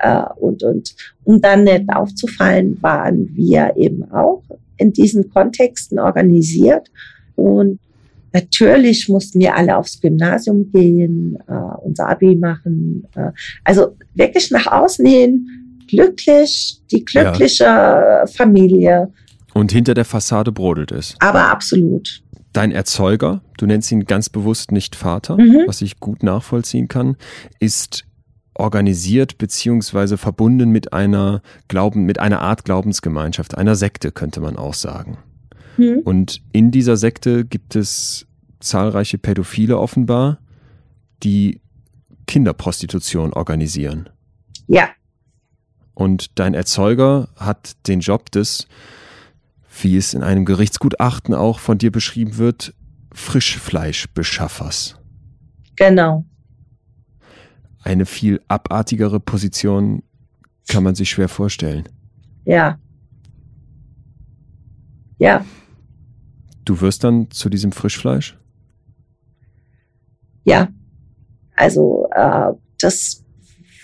Äh, und, und um dann nicht aufzufallen, waren wir eben auch in diesen Kontexten organisiert. Und natürlich mussten wir alle aufs Gymnasium gehen, äh, unser Abi machen. Äh, also wirklich nach außen hin glücklich, die glückliche ja. Familie. Und hinter der Fassade brodelt es. Aber absolut. Dein Erzeuger, du nennst ihn ganz bewusst nicht Vater, mhm. was ich gut nachvollziehen kann, ist organisiert beziehungsweise verbunden mit einer Glauben, mit einer Art Glaubensgemeinschaft, einer Sekte, könnte man auch sagen. Mhm. Und in dieser Sekte gibt es zahlreiche Pädophile offenbar, die Kinderprostitution organisieren. Ja. Und dein Erzeuger hat den Job des, wie es in einem Gerichtsgutachten auch von dir beschrieben wird, Frischfleischbeschaffers. Genau eine viel abartigere Position kann man sich schwer vorstellen. Ja. Ja. Du wirst dann zu diesem Frischfleisch? Ja. Also äh, das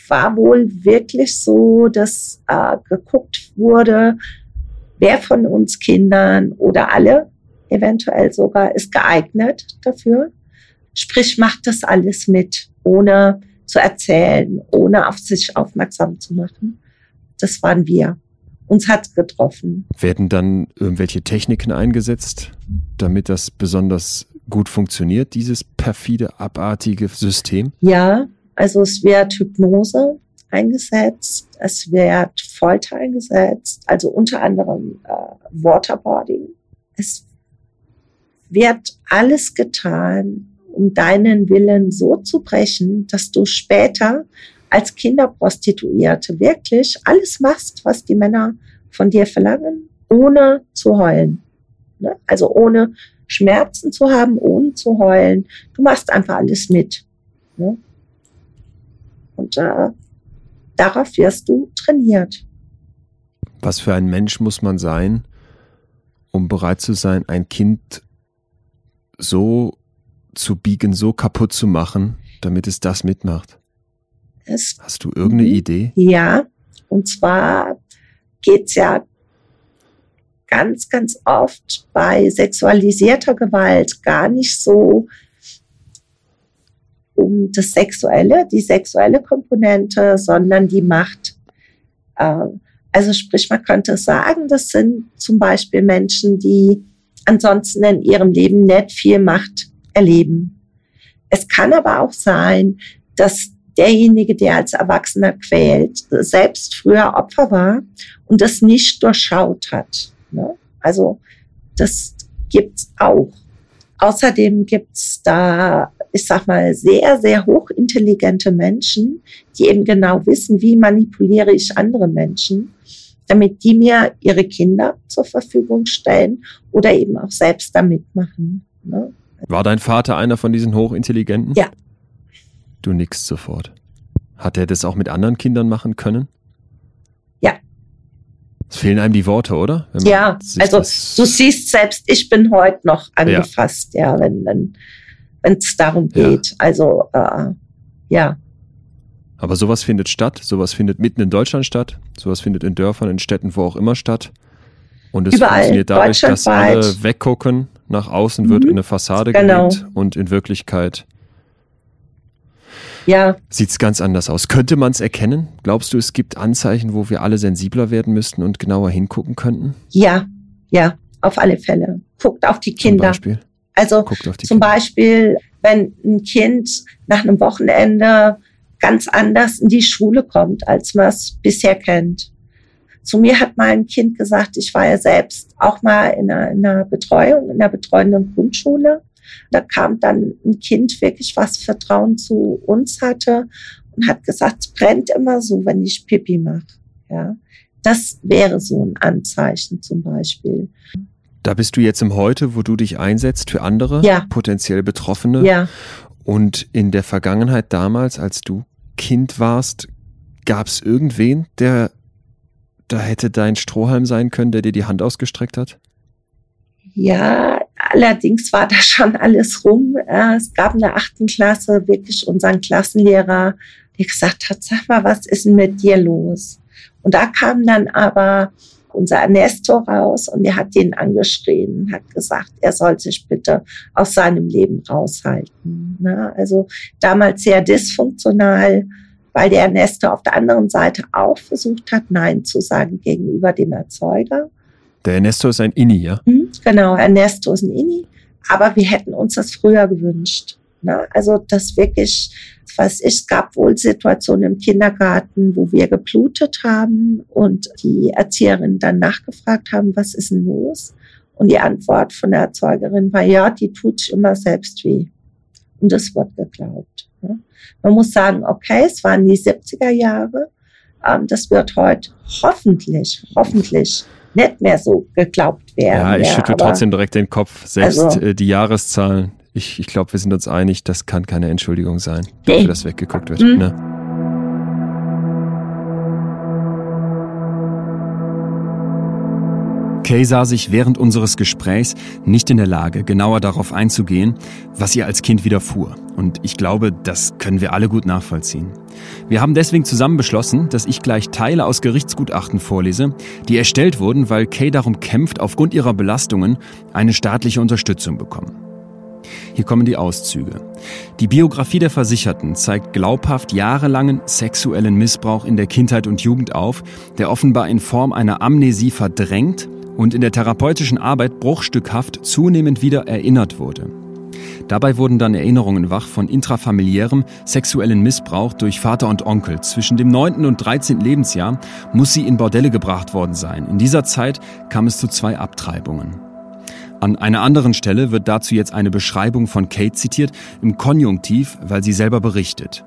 war wohl wirklich so, dass äh, geguckt wurde, wer von uns Kindern oder alle eventuell sogar ist geeignet dafür. Sprich, macht das alles mit, ohne zu erzählen, ohne auf sich aufmerksam zu machen. Das waren wir. Uns hat getroffen. Werden dann irgendwelche Techniken eingesetzt, damit das besonders gut funktioniert, dieses perfide, abartige System? Ja, also es wird Hypnose eingesetzt, es wird Folter eingesetzt, also unter anderem äh, Waterboarding. Es wird alles getan, um deinen Willen so zu brechen, dass du später als Kinderprostituierte wirklich alles machst, was die Männer von dir verlangen, ohne zu heulen. Ne? Also ohne Schmerzen zu haben, ohne zu heulen. Du machst einfach alles mit. Ne? Und äh, darauf wirst du trainiert. Was für ein Mensch muss man sein, um bereit zu sein, ein Kind so zu biegen, so kaputt zu machen, damit es das mitmacht? Es, Hast du irgendeine mhm. Idee? Ja, und zwar geht's ja ganz, ganz oft bei sexualisierter Gewalt gar nicht so um das Sexuelle, die sexuelle Komponente, sondern die Macht. Ähm, also sprich, man könnte sagen, das sind zum Beispiel Menschen, die ansonsten in ihrem Leben nicht viel Macht erleben. Es kann aber auch sein, dass derjenige, der als Erwachsener quält, selbst früher Opfer war und das nicht durchschaut hat. Ne? Also das gibt's auch. Außerdem gibt's da, ich sag mal, sehr, sehr hochintelligente Menschen, die eben genau wissen, wie manipuliere ich andere Menschen, damit die mir ihre Kinder zur Verfügung stellen oder eben auch selbst damit machen. Ne? War dein Vater einer von diesen Hochintelligenten? Ja. Du nickst sofort. Hat er das auch mit anderen Kindern machen können? Ja. Es fehlen einem die Worte, oder? Ja, also du siehst selbst, ich bin heute noch angefasst, ja, ja wenn es darum geht. Ja. Also äh, ja. Aber sowas findet statt, sowas findet mitten in Deutschland statt, sowas findet in Dörfern, in Städten, wo auch immer statt. Und es Überall, funktioniert dadurch, dass alle weggucken, nach außen wird mhm. in eine Fassade genau. gelegt und in Wirklichkeit ja. sieht es ganz anders aus. Könnte man es erkennen? Glaubst du, es gibt Anzeichen, wo wir alle sensibler werden müssten und genauer hingucken könnten? Ja, ja, auf alle Fälle. Guckt auf die Kinder. Zum Beispiel? Also zum Kinder. Beispiel, wenn ein Kind nach einem Wochenende ganz anders in die Schule kommt, als man es bisher kennt. Zu mir hat mal ein Kind gesagt, ich war ja selbst auch mal in einer, in einer Betreuung, in einer betreuenden Grundschule. Da kam dann ein Kind wirklich, was Vertrauen zu uns hatte und hat gesagt, es brennt immer so, wenn ich Pipi mache. Ja, das wäre so ein Anzeichen zum Beispiel. Da bist du jetzt im Heute, wo du dich einsetzt für andere, ja. potenziell Betroffene. Ja. Und in der Vergangenheit damals, als du Kind warst, gab es irgendwen, der da hätte dein Strohhalm sein können, der dir die Hand ausgestreckt hat? Ja, allerdings war da schon alles rum. Es gab in der achten Klasse wirklich unseren Klassenlehrer, die gesagt hat, sag mal, was ist denn mit dir los? Und da kam dann aber unser Ernesto raus und er hat ihn angeschrien, hat gesagt, er soll sich bitte aus seinem Leben raushalten. Ne? Also damals sehr dysfunktional, weil der Ernesto auf der anderen Seite auch versucht hat, Nein zu sagen gegenüber dem Erzeuger. Der Ernesto ist ein Inni, ja? Hm, genau, Ernesto ist ein Inni. Aber wir hätten uns das früher gewünscht. Ne? Also das wirklich, was ich, es gab wohl Situationen im Kindergarten, wo wir geblutet haben und die Erzieherinnen dann nachgefragt haben, was ist denn los? Und die Antwort von der Erzeugerin war, ja, die tut sich immer selbst weh. Und das wird geglaubt. Man muss sagen, okay, es waren die 70er Jahre. Ähm, das wird heute hoffentlich, hoffentlich nicht mehr so geglaubt werden. Ja, ich schüttle trotzdem direkt den Kopf. Selbst also, äh, die Jahreszahlen, ich, ich glaube, wir sind uns einig, das kann keine Entschuldigung sein, nee. dafür, dass weggeguckt wird. Mhm. Ne? Kay sah sich während unseres Gesprächs nicht in der Lage, genauer darauf einzugehen, was ihr als Kind widerfuhr. Und ich glaube, das können wir alle gut nachvollziehen. Wir haben deswegen zusammen beschlossen, dass ich gleich Teile aus Gerichtsgutachten vorlese, die erstellt wurden, weil Kay darum kämpft, aufgrund ihrer Belastungen eine staatliche Unterstützung bekommen. Hier kommen die Auszüge. Die Biografie der Versicherten zeigt glaubhaft jahrelangen sexuellen Missbrauch in der Kindheit und Jugend auf, der offenbar in Form einer Amnesie verdrängt und in der therapeutischen Arbeit bruchstückhaft zunehmend wieder erinnert wurde. Dabei wurden dann Erinnerungen wach von intrafamiliärem sexuellen Missbrauch durch Vater und Onkel. Zwischen dem 9. und 13. Lebensjahr muss sie in Bordelle gebracht worden sein. In dieser Zeit kam es zu zwei Abtreibungen. An einer anderen Stelle wird dazu jetzt eine Beschreibung von Kate zitiert, im Konjunktiv, weil sie selber berichtet.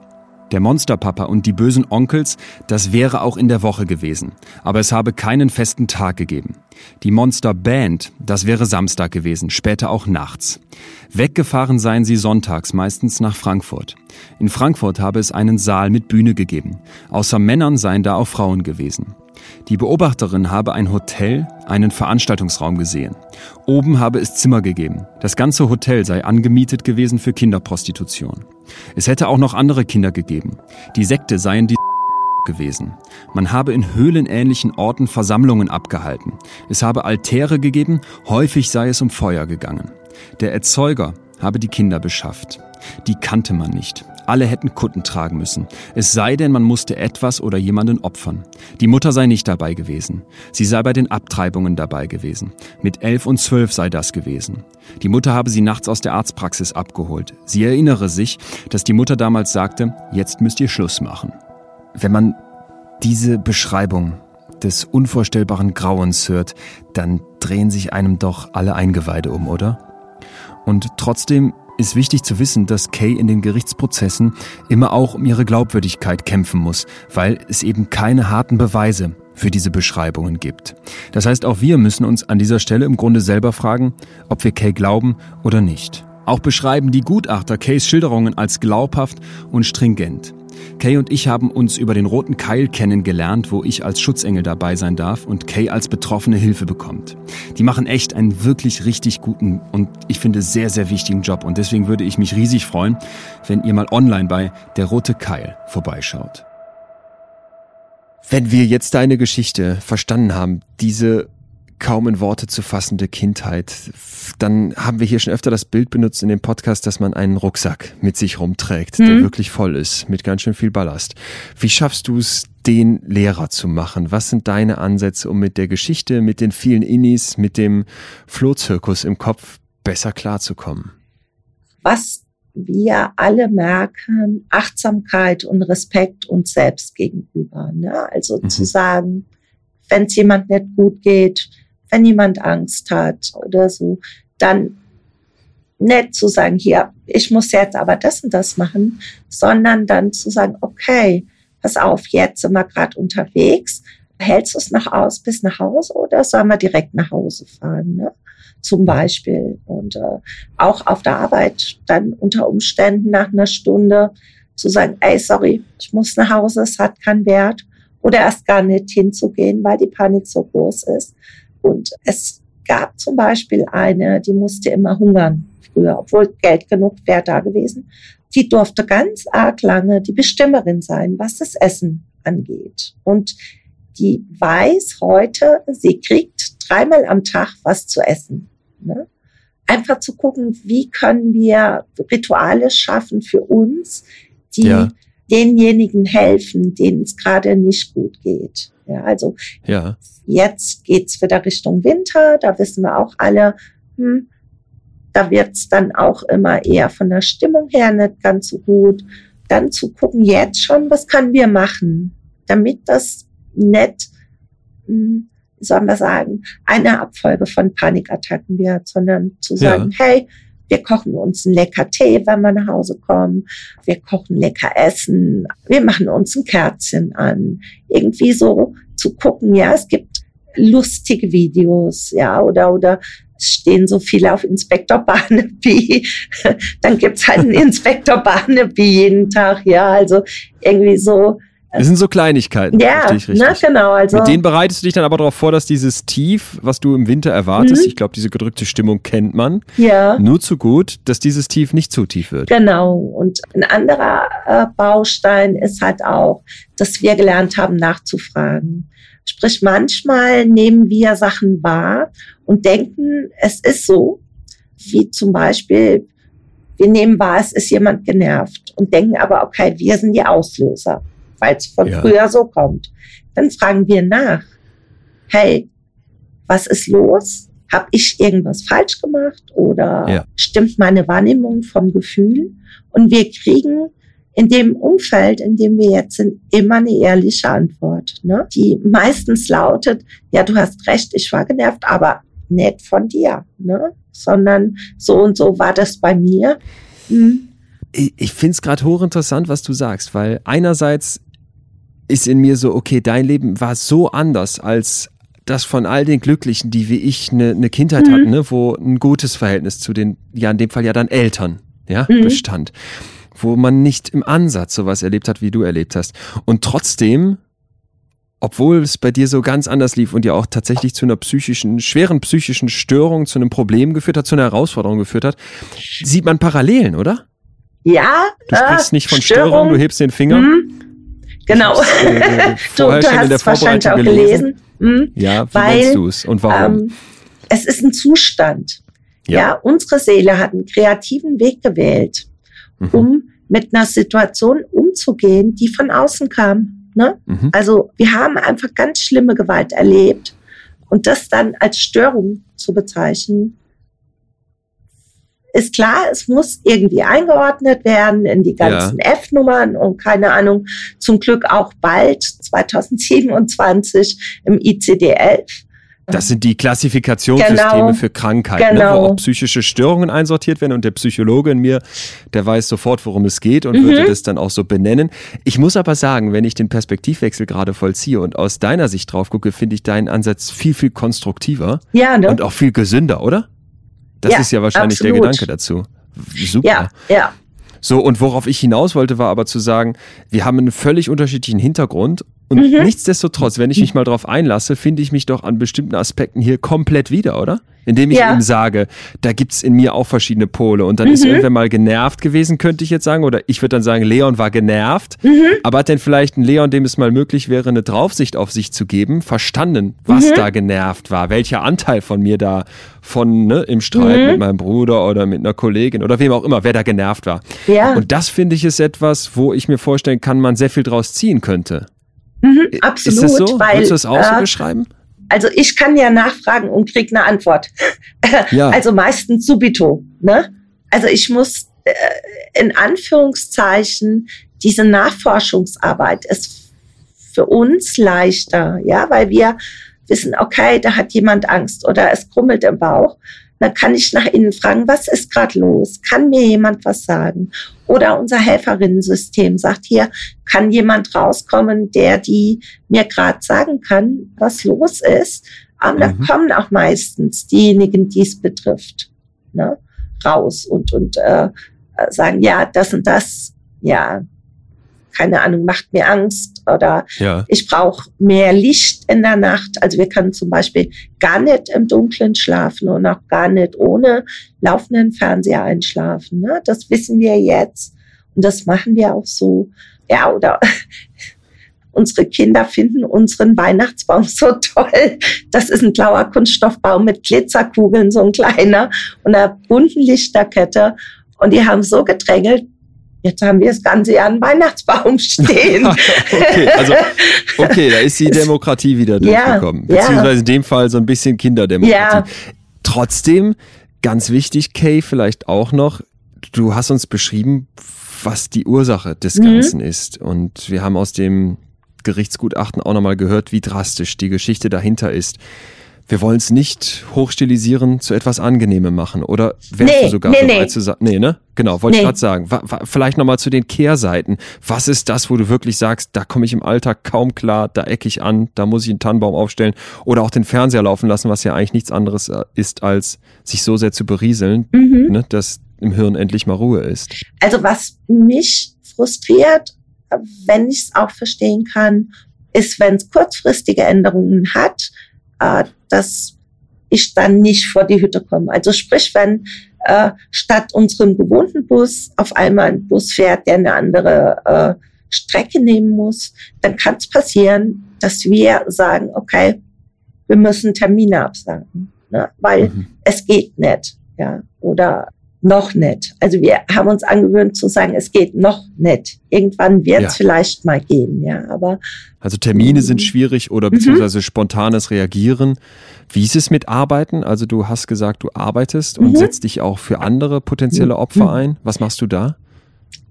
Der Monsterpapa und die bösen Onkels, das wäre auch in der Woche gewesen. Aber es habe keinen festen Tag gegeben. Die Monsterband, das wäre Samstag gewesen, später auch nachts. Weggefahren seien sie sonntags, meistens nach Frankfurt. In Frankfurt habe es einen Saal mit Bühne gegeben. Außer Männern seien da auch Frauen gewesen. Die Beobachterin habe ein Hotel, einen Veranstaltungsraum gesehen. Oben habe es Zimmer gegeben. Das ganze Hotel sei angemietet gewesen für Kinderprostitution. Es hätte auch noch andere Kinder gegeben. Die Sekte seien die gewesen. Man habe in höhlenähnlichen Orten Versammlungen abgehalten. Es habe Altäre gegeben, häufig sei es um Feuer gegangen. Der Erzeuger habe die Kinder beschafft. Die kannte man nicht. Alle hätten Kutten tragen müssen. Es sei denn, man musste etwas oder jemanden opfern. Die Mutter sei nicht dabei gewesen. Sie sei bei den Abtreibungen dabei gewesen. Mit elf und zwölf sei das gewesen. Die Mutter habe sie nachts aus der Arztpraxis abgeholt. Sie erinnere sich, dass die Mutter damals sagte, jetzt müsst ihr Schluss machen. Wenn man diese Beschreibung des unvorstellbaren Grauens hört, dann drehen sich einem doch alle Eingeweide um, oder? Und trotzdem ist wichtig zu wissen, dass Kay in den Gerichtsprozessen immer auch um ihre Glaubwürdigkeit kämpfen muss, weil es eben keine harten Beweise für diese Beschreibungen gibt. Das heißt, auch wir müssen uns an dieser Stelle im Grunde selber fragen, ob wir Kay glauben oder nicht. Auch beschreiben die Gutachter Kays Schilderungen als glaubhaft und stringent. Kay und ich haben uns über den roten Keil kennengelernt, wo ich als Schutzengel dabei sein darf und Kay als Betroffene Hilfe bekommt. Die machen echt einen wirklich richtig guten und ich finde sehr, sehr wichtigen Job und deswegen würde ich mich riesig freuen, wenn ihr mal online bei Der rote Keil vorbeischaut. Wenn wir jetzt deine Geschichte verstanden haben, diese kaum in Worte zu fassende Kindheit, dann haben wir hier schon öfter das Bild benutzt in dem Podcast, dass man einen Rucksack mit sich rumträgt, mhm. der wirklich voll ist, mit ganz schön viel Ballast. Wie schaffst du es, den Lehrer zu machen? Was sind deine Ansätze, um mit der Geschichte, mit den vielen Innis, mit dem Flohzirkus im Kopf besser klarzukommen? Was wir alle merken, Achtsamkeit und Respekt uns selbst gegenüber. Ne? Also mhm. zu sagen, wenn es jemand nicht gut geht, wenn jemand Angst hat oder so, dann nicht zu sagen, hier, ich muss jetzt aber das und das machen, sondern dann zu sagen, okay, pass auf, jetzt sind wir gerade unterwegs, hältst du es noch aus bis nach Hause oder sollen wir direkt nach Hause fahren? Ne? Zum Beispiel. Und äh, auch auf der Arbeit dann unter Umständen nach einer Stunde zu sagen, ey, sorry, ich muss nach Hause, es hat keinen Wert. Oder erst gar nicht hinzugehen, weil die Panik so groß ist. Und es gab zum Beispiel eine, die musste immer hungern früher, obwohl Geld genug wäre da gewesen. die durfte ganz arg lange die Bestimmerin sein, was das Essen angeht. Und die weiß heute, sie kriegt dreimal am Tag was zu essen. Ne? Einfach zu gucken, wie können wir Rituale schaffen für uns, die ja. denjenigen helfen, denen es gerade nicht gut geht. Ja, also ja. jetzt geht's wieder Richtung Winter, da wissen wir auch alle, hm, da wird's dann auch immer eher von der Stimmung her nicht ganz so gut. Dann zu gucken, jetzt schon, was können wir machen, damit das nicht, hm, wie soll man sagen, eine Abfolge von Panikattacken wird, sondern zu sagen, ja. hey, wir kochen uns einen lecker Tee, wenn wir nach Hause kommen. Wir kochen lecker Essen. Wir machen uns ein Kerzchen an. Irgendwie so zu gucken, ja, es gibt lustige Videos, ja, oder, oder es stehen so viele auf Inspektor Barnaby. Dann gibt's halt einen Inspektor Barnaby jeden Tag, ja, also irgendwie so das sind so Kleinigkeiten. Ja, ne, genau. Also Mit denen bereitest du dich dann aber darauf vor, dass dieses Tief, was du im Winter erwartest, mhm. ich glaube, diese gedrückte Stimmung kennt man, ja. nur zu gut, dass dieses Tief nicht zu tief wird. Genau. Und ein anderer äh, Baustein ist halt auch, dass wir gelernt haben, nachzufragen. Sprich, manchmal nehmen wir Sachen wahr und denken, es ist so, wie zum Beispiel, wir nehmen wahr, es ist jemand genervt und denken aber, okay, wir sind die Auslöser weil es von ja. früher so kommt. Dann fragen wir nach, hey, was ist los? Habe ich irgendwas falsch gemacht oder ja. stimmt meine Wahrnehmung vom Gefühl? Und wir kriegen in dem Umfeld, in dem wir jetzt sind, immer eine ehrliche Antwort, ne? die meistens lautet, ja, du hast recht, ich war genervt, aber nicht von dir, ne? sondern so und so war das bei mir. Hm. Ich, ich finde es gerade hochinteressant, was du sagst, weil einerseits ist in mir so, okay, dein Leben war so anders als das von all den Glücklichen, die wie ich eine, eine Kindheit mhm. hatten, ne, wo ein gutes Verhältnis zu den, ja in dem Fall ja dann Eltern, ja, mhm. bestand. Wo man nicht im Ansatz sowas erlebt hat, wie du erlebt hast. Und trotzdem, obwohl es bei dir so ganz anders lief und ja auch tatsächlich zu einer psychischen, schweren psychischen Störung, zu einem Problem geführt hat, zu einer Herausforderung geführt hat, sieht man Parallelen, oder? Ja. Du sprichst äh, nicht von Störung, Störung, du hebst den Finger. Mhm. Genau. Äh, du, du hast es wahrscheinlich auch gelesen. gelesen. Ja, wie weil, du es und warum? Ähm, es ist ein Zustand. Ja. ja. unsere Seele hat einen kreativen Weg gewählt, mhm. um mit einer Situation umzugehen, die von außen kam. Ne? Mhm. Also wir haben einfach ganz schlimme Gewalt erlebt und das dann als Störung zu bezeichnen, ist klar, es muss irgendwie eingeordnet werden in die ganzen ja. F-Nummern und keine Ahnung, zum Glück auch bald 2027 im ICD-11. Das sind die Klassifikationssysteme genau, für Krankheiten, genau. ne, wo auch psychische Störungen einsortiert werden und der Psychologe in mir, der weiß sofort, worum es geht und mhm. würde das dann auch so benennen. Ich muss aber sagen, wenn ich den Perspektivwechsel gerade vollziehe und aus deiner Sicht drauf gucke, finde ich deinen Ansatz viel, viel konstruktiver ja, ne? und auch viel gesünder, oder? Das ja, ist ja wahrscheinlich absolut. der Gedanke dazu. Super. Ja, ja. So, und worauf ich hinaus wollte, war aber zu sagen, wir haben einen völlig unterschiedlichen Hintergrund und mhm. nichtsdestotrotz, wenn ich mich mal drauf einlasse, finde ich mich doch an bestimmten Aspekten hier komplett wieder, oder? Indem ich ja. ihm sage, da gibt's in mir auch verschiedene Pole. Und dann mhm. ist irgendwer mal genervt gewesen, könnte ich jetzt sagen. Oder ich würde dann sagen, Leon war genervt. Mhm. Aber hat denn vielleicht ein Leon, dem es mal möglich wäre, eine Draufsicht auf sich zu geben, verstanden, was mhm. da genervt war? Welcher Anteil von mir da von ne, im Streit mhm. mit meinem Bruder oder mit einer Kollegin oder wem auch immer, wer da genervt war. Ja. Und das finde ich ist etwas, wo ich mir vorstellen kann, man sehr viel draus ziehen könnte. Mhm, absolut. Ist das so? Weil, Würdest du das auch äh, so beschreiben? Also ich kann ja nachfragen und krieg eine Antwort. Ja. Also meistens subito. Ne? Also ich muss äh, in Anführungszeichen diese Nachforschungsarbeit ist für uns leichter, ja, weil wir wissen, okay, da hat jemand Angst oder es krummelt im Bauch. Dann kann ich nach innen fragen, was ist gerade los? Kann mir jemand was sagen? Oder unser Helferinnensystem sagt hier, kann jemand rauskommen, der die mir gerade sagen kann, was los ist? Aber mhm. da kommen auch meistens diejenigen, die es betrifft, ne, raus und, und äh, sagen, ja, das und das, ja, keine Ahnung, macht mir Angst oder ja. ich brauche mehr Licht in der Nacht. Also wir können zum Beispiel gar nicht im Dunkeln schlafen und auch gar nicht ohne laufenden Fernseher einschlafen. Ne? Das wissen wir jetzt. Und das machen wir auch so. Ja, oder unsere Kinder finden unseren Weihnachtsbaum so toll. Das ist ein blauer Kunststoffbaum mit Glitzerkugeln, so ein kleiner und einer bunten Lichterkette. Und die haben so gedrängelt, Jetzt haben wir das ganze Jahr einen Weihnachtsbaum stehen. okay, also, okay, da ist die Demokratie wieder durchgekommen. Ja, Beziehungsweise ja. in dem Fall so ein bisschen Kinderdemokratie. Ja. Trotzdem, ganz wichtig, Kay, vielleicht auch noch, du hast uns beschrieben, was die Ursache des mhm. Ganzen mhm. ist. Und wir haben aus dem Gerichtsgutachten auch nochmal gehört, wie drastisch die Geschichte dahinter ist wir wollen es nicht hochstilisieren zu etwas Angenehmem machen. Oder wärst nee, du sogar nee, so weit nee. zu sagen? Nee, ne? Genau, wollte nee. ich gerade sagen. Vielleicht nochmal zu den Kehrseiten. Was ist das, wo du wirklich sagst, da komme ich im Alltag kaum klar, da ecke ich an, da muss ich einen Tannenbaum aufstellen oder auch den Fernseher laufen lassen, was ja eigentlich nichts anderes äh, ist, als sich so sehr zu berieseln, mhm. ne, dass im Hirn endlich mal Ruhe ist. Also was mich frustriert, wenn ich es auch verstehen kann, ist, wenn es kurzfristige Änderungen hat, äh, dass ich dann nicht vor die Hütte komme. Also sprich, wenn äh, statt unserem gewohnten Bus auf einmal ein Bus fährt, der eine andere äh, Strecke nehmen muss, dann kann es passieren, dass wir sagen, okay, wir müssen Termine absagen, ne? weil mhm. es geht nicht. Ja, oder noch nicht. Also wir haben uns angewöhnt zu sagen, es geht noch nicht. Irgendwann wird es ja. vielleicht mal gehen, ja. Aber also Termine sind schwierig oder mhm. beziehungsweise mhm. spontanes Reagieren. Wie ist es mit Arbeiten? Also du hast gesagt, du arbeitest und mhm. setzt dich auch für andere potenzielle Opfer mhm. ein. Was machst du da?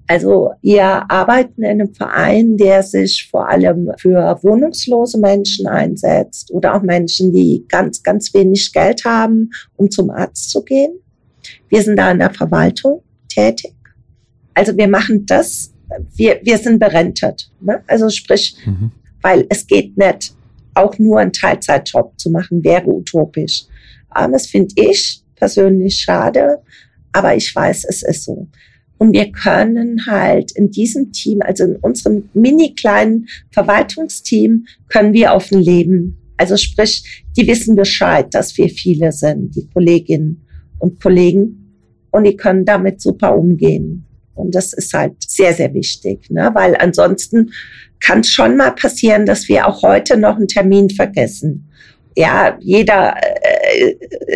Also wir arbeiten in einem Verein, der sich vor allem für wohnungslose Menschen einsetzt oder auch Menschen, die ganz, ganz wenig Geld haben, um zum Arzt zu gehen. Wir sind da in der Verwaltung tätig. Also wir machen das, wir, wir sind berentet. Ne? Also sprich, mhm. weil es geht nicht, auch nur einen Teilzeitjob zu machen, wäre utopisch. Aber das finde ich persönlich schade, aber ich weiß, es ist so. Und wir können halt in diesem Team, also in unserem mini kleinen Verwaltungsteam, können wir offen leben. Also sprich, die wissen Bescheid, dass wir viele sind, die Kolleginnen und Kollegen. Und die können damit super umgehen. Und das ist halt sehr, sehr wichtig, ne? weil ansonsten kann es schon mal passieren, dass wir auch heute noch einen Termin vergessen. Ja, jeder, äh,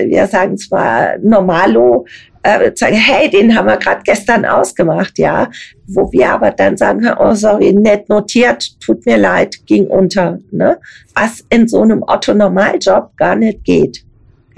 wir sagen zwar Normalo, äh, sagen, hey, den haben wir gerade gestern ausgemacht, ja, wo wir aber dann sagen, oh sorry, nett notiert, tut mir leid, ging unter, ne? was in so einem Otto-Normaljob gar nicht geht.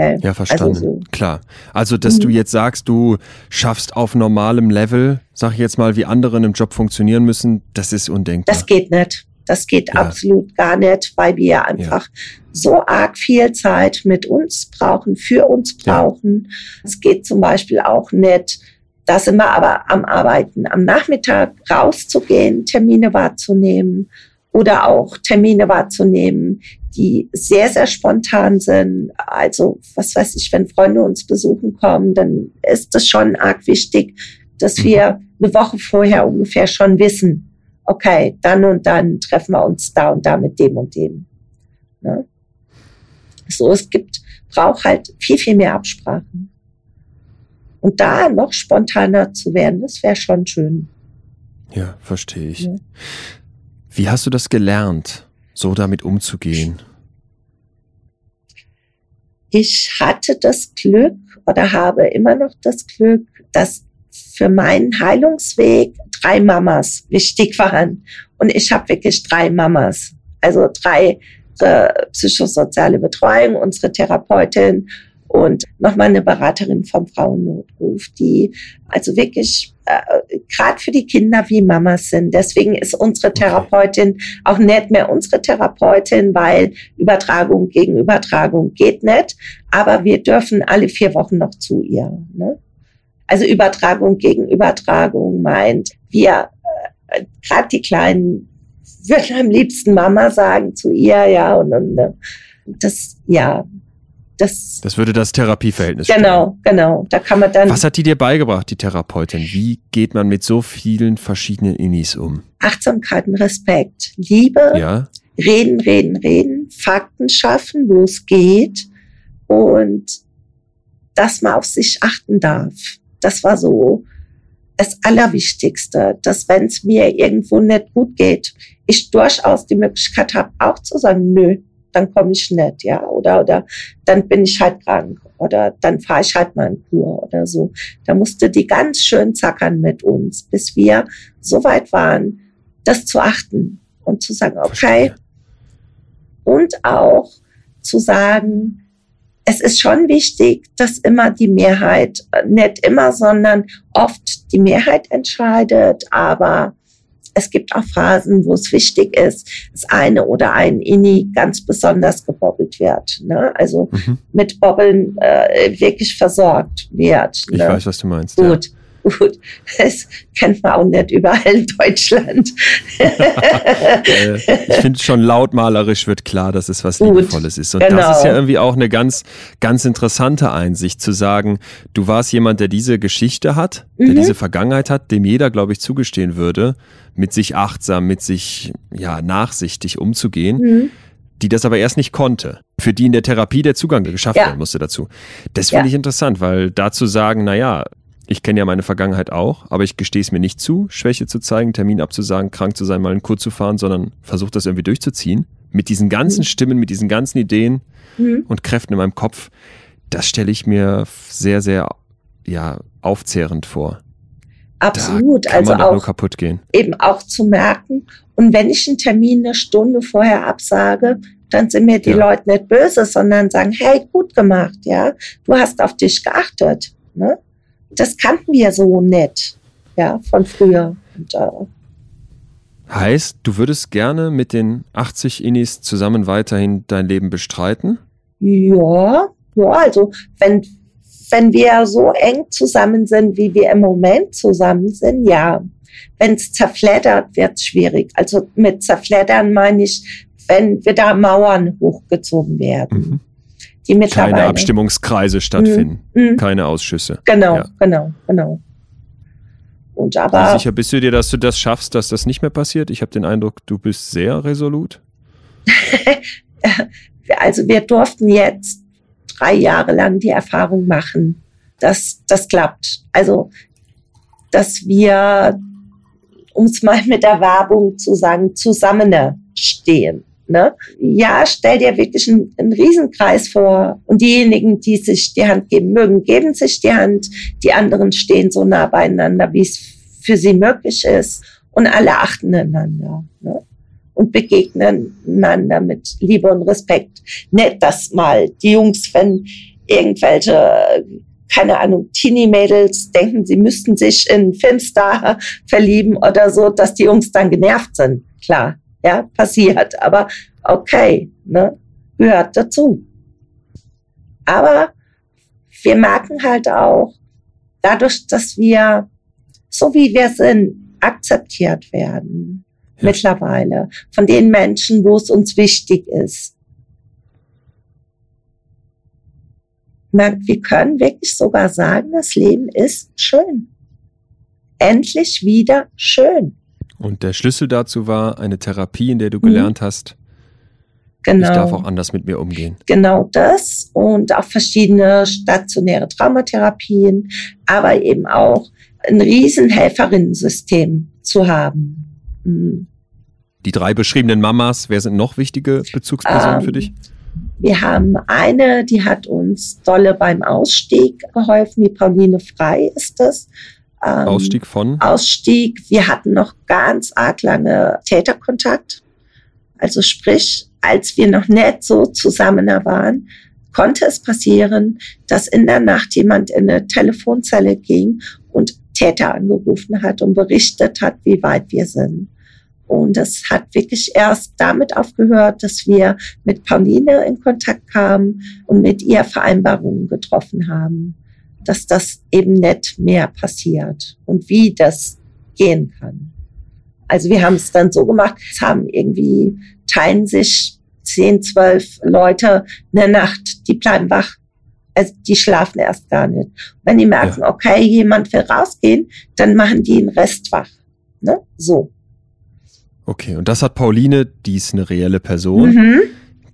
Ja, also verstanden. Also so. Klar. Also, dass mhm. du jetzt sagst, du schaffst auf normalem Level, sag ich jetzt mal, wie andere in einem Job funktionieren müssen, das ist undenkbar. Das geht nicht. Das geht ja. absolut gar nicht, weil wir einfach ja. so arg viel Zeit mit uns brauchen, für uns brauchen. Ja. Es geht zum Beispiel auch nicht, da sind wir aber am Arbeiten, am Nachmittag rauszugehen, Termine wahrzunehmen oder auch Termine wahrzunehmen, die sehr, sehr spontan sind. Also, was weiß ich, wenn Freunde uns besuchen kommen, dann ist es schon arg wichtig, dass mhm. wir eine Woche vorher ungefähr schon wissen, okay, dann und dann treffen wir uns da und da mit dem und dem. Ne? So, es gibt, braucht halt viel, viel mehr Absprachen. Und da noch spontaner zu werden, das wäre schon schön. Ja, verstehe ich. Ja. Wie hast du das gelernt? so damit umzugehen? Ich hatte das Glück oder habe immer noch das Glück, dass für meinen Heilungsweg drei Mamas wichtig waren. Und ich habe wirklich drei Mamas. Also drei äh, psychosoziale Betreuung, unsere Therapeutin und nochmal eine Beraterin vom Frauennotruf, die also wirklich äh, gerade für die Kinder wie Mamas sind. Deswegen ist unsere Therapeutin auch nicht mehr unsere Therapeutin, weil Übertragung gegen Übertragung geht nicht. Aber wir dürfen alle vier Wochen noch zu ihr. Ne? Also Übertragung gegen Übertragung meint, wir, äh, gerade die Kleinen, würden am liebsten Mama sagen zu ihr, ja, und, und äh, das, ja, das, das würde das Therapieverhältnis Genau, stellen. genau. Da kann man dann. Was hat die dir beigebracht, die Therapeutin? Wie geht man mit so vielen verschiedenen Inis um? Achtsamkeit und Respekt. Liebe. Ja. Reden, reden, reden. Fakten schaffen, wo es geht. Und dass man auf sich achten darf. Das war so das Allerwichtigste, dass wenn es mir irgendwo nicht gut geht, ich durchaus die Möglichkeit habe, auch zu sagen, nö, dann komme ich nicht, ja, oder, oder dann bin ich halt krank oder dann fahre ich halt mal in Kur oder so. Da musste die ganz schön zackern mit uns, bis wir so weit waren, das zu achten und zu sagen, okay. Und auch zu sagen, es ist schon wichtig, dass immer die Mehrheit, nicht immer, sondern oft die Mehrheit entscheidet, aber es gibt auch Phasen, wo es wichtig ist, dass eine oder ein Inni ganz besonders gebobbelt wird. Ne? Also mhm. mit Bobbeln äh, wirklich versorgt wird. Ne? Ich weiß, was du meinst. Gut. Ja. Gut, das kennt man auch nicht überall in Deutschland. Äh, ich finde schon lautmalerisch wird klar, dass es was Gut, Liebevolles ist. Und genau. das ist ja irgendwie auch eine ganz, ganz interessante Einsicht, zu sagen, du warst jemand, der diese Geschichte hat, der mhm. diese Vergangenheit hat, dem jeder, glaube ich, zugestehen würde, mit sich achtsam, mit sich ja nachsichtig umzugehen. Mhm die das aber erst nicht konnte, für die in der Therapie der Zugang geschafft ja. werden musste dazu. Das finde ja. ich interessant, weil dazu sagen, na ja, ich kenne ja meine Vergangenheit auch, aber ich gestehe es mir nicht zu, Schwäche zu zeigen, Termin abzusagen, krank zu sein, mal einen Kurs zu fahren, sondern versuche das irgendwie durchzuziehen. Mit diesen ganzen mhm. Stimmen, mit diesen ganzen Ideen mhm. und Kräften in meinem Kopf. Das stelle ich mir sehr, sehr ja, aufzehrend vor. Absolut. Da kann also man auch nur kaputt gehen. Eben auch zu merken. Und wenn ich einen Termin eine Stunde vorher absage, dann sind mir die ja. Leute nicht böse, sondern sagen, hey, gut gemacht, ja. Du hast auf dich geachtet. Ne? Das kannten wir so nett, ja, von früher. Und, äh, heißt, du würdest gerne mit den 80 Innis zusammen weiterhin dein Leben bestreiten? Ja, ja, also wenn, wenn wir so eng zusammen sind, wie wir im Moment zusammen sind, ja. Wenn es zerfleddert, wird es schwierig. Also mit zerfleddern meine ich, wenn wir da Mauern hochgezogen werden. Mhm die mittlerweile. Keine Abstimmungskreise stattfinden, mhm. mhm. keine Ausschüsse. Genau, ja. genau, genau. Und aber. Wie sicher bist du dir, dass du das schaffst, dass das nicht mehr passiert? Ich habe den Eindruck, du bist sehr resolut. also wir durften jetzt drei Jahre lang die Erfahrung machen, dass das klappt. Also, dass wir, um es mal mit der Werbung zu sagen, zusammenstehen. Ne? Ja, stell dir wirklich einen, einen Riesenkreis vor. Und diejenigen, die sich die Hand geben mögen, geben sich die Hand. Die anderen stehen so nah beieinander, wie es für sie möglich ist. Und alle achten einander. Ne? Und begegnen einander mit Liebe und Respekt. Nicht, dass mal die Jungs, wenn irgendwelche keine Ahnung, Teenie-Mädels denken, sie müssten sich in Filmstar verlieben oder so, dass die Jungs dann genervt sind. Klar, ja, passiert. Aber okay, ne, gehört dazu. Aber wir merken halt auch, dadurch, dass wir, so wie wir sind, akzeptiert werden ja. mittlerweile von den Menschen, wo es uns wichtig ist. Wir können wirklich sogar sagen, das Leben ist schön. Endlich wieder schön. Und der Schlüssel dazu war eine Therapie, in der du mhm. gelernt hast, Genau. Ich darf auch anders mit mir umgehen. Genau das und auch verschiedene stationäre Traumatherapien, aber eben auch ein Riesenhelferinnensystem zu haben. Mhm. Die drei beschriebenen Mamas, wer sind noch wichtige Bezugspersonen ähm, für dich? Wir haben eine, die hat uns dolle beim Ausstieg geholfen, die Pauline Frei ist das. Ähm, Ausstieg von? Ausstieg. Wir hatten noch ganz arg lange Täterkontakt. Also sprich, als wir noch nicht so zusammen waren, konnte es passieren, dass in der Nacht jemand in eine Telefonzelle ging und Täter angerufen hat und berichtet hat, wie weit wir sind. Und es hat wirklich erst damit aufgehört, dass wir mit Pauline in Kontakt kamen und mit ihr Vereinbarungen getroffen haben, dass das eben nicht mehr passiert und wie das gehen kann. Also wir haben es dann so gemacht, es haben irgendwie, teilen sich zehn, zwölf Leute eine Nacht, die bleiben wach. Also die schlafen erst gar nicht. Wenn die merken, ja. okay, jemand will rausgehen, dann machen die den Rest wach. Ne? So. Okay, und das hat Pauline, die ist eine reelle Person, mhm.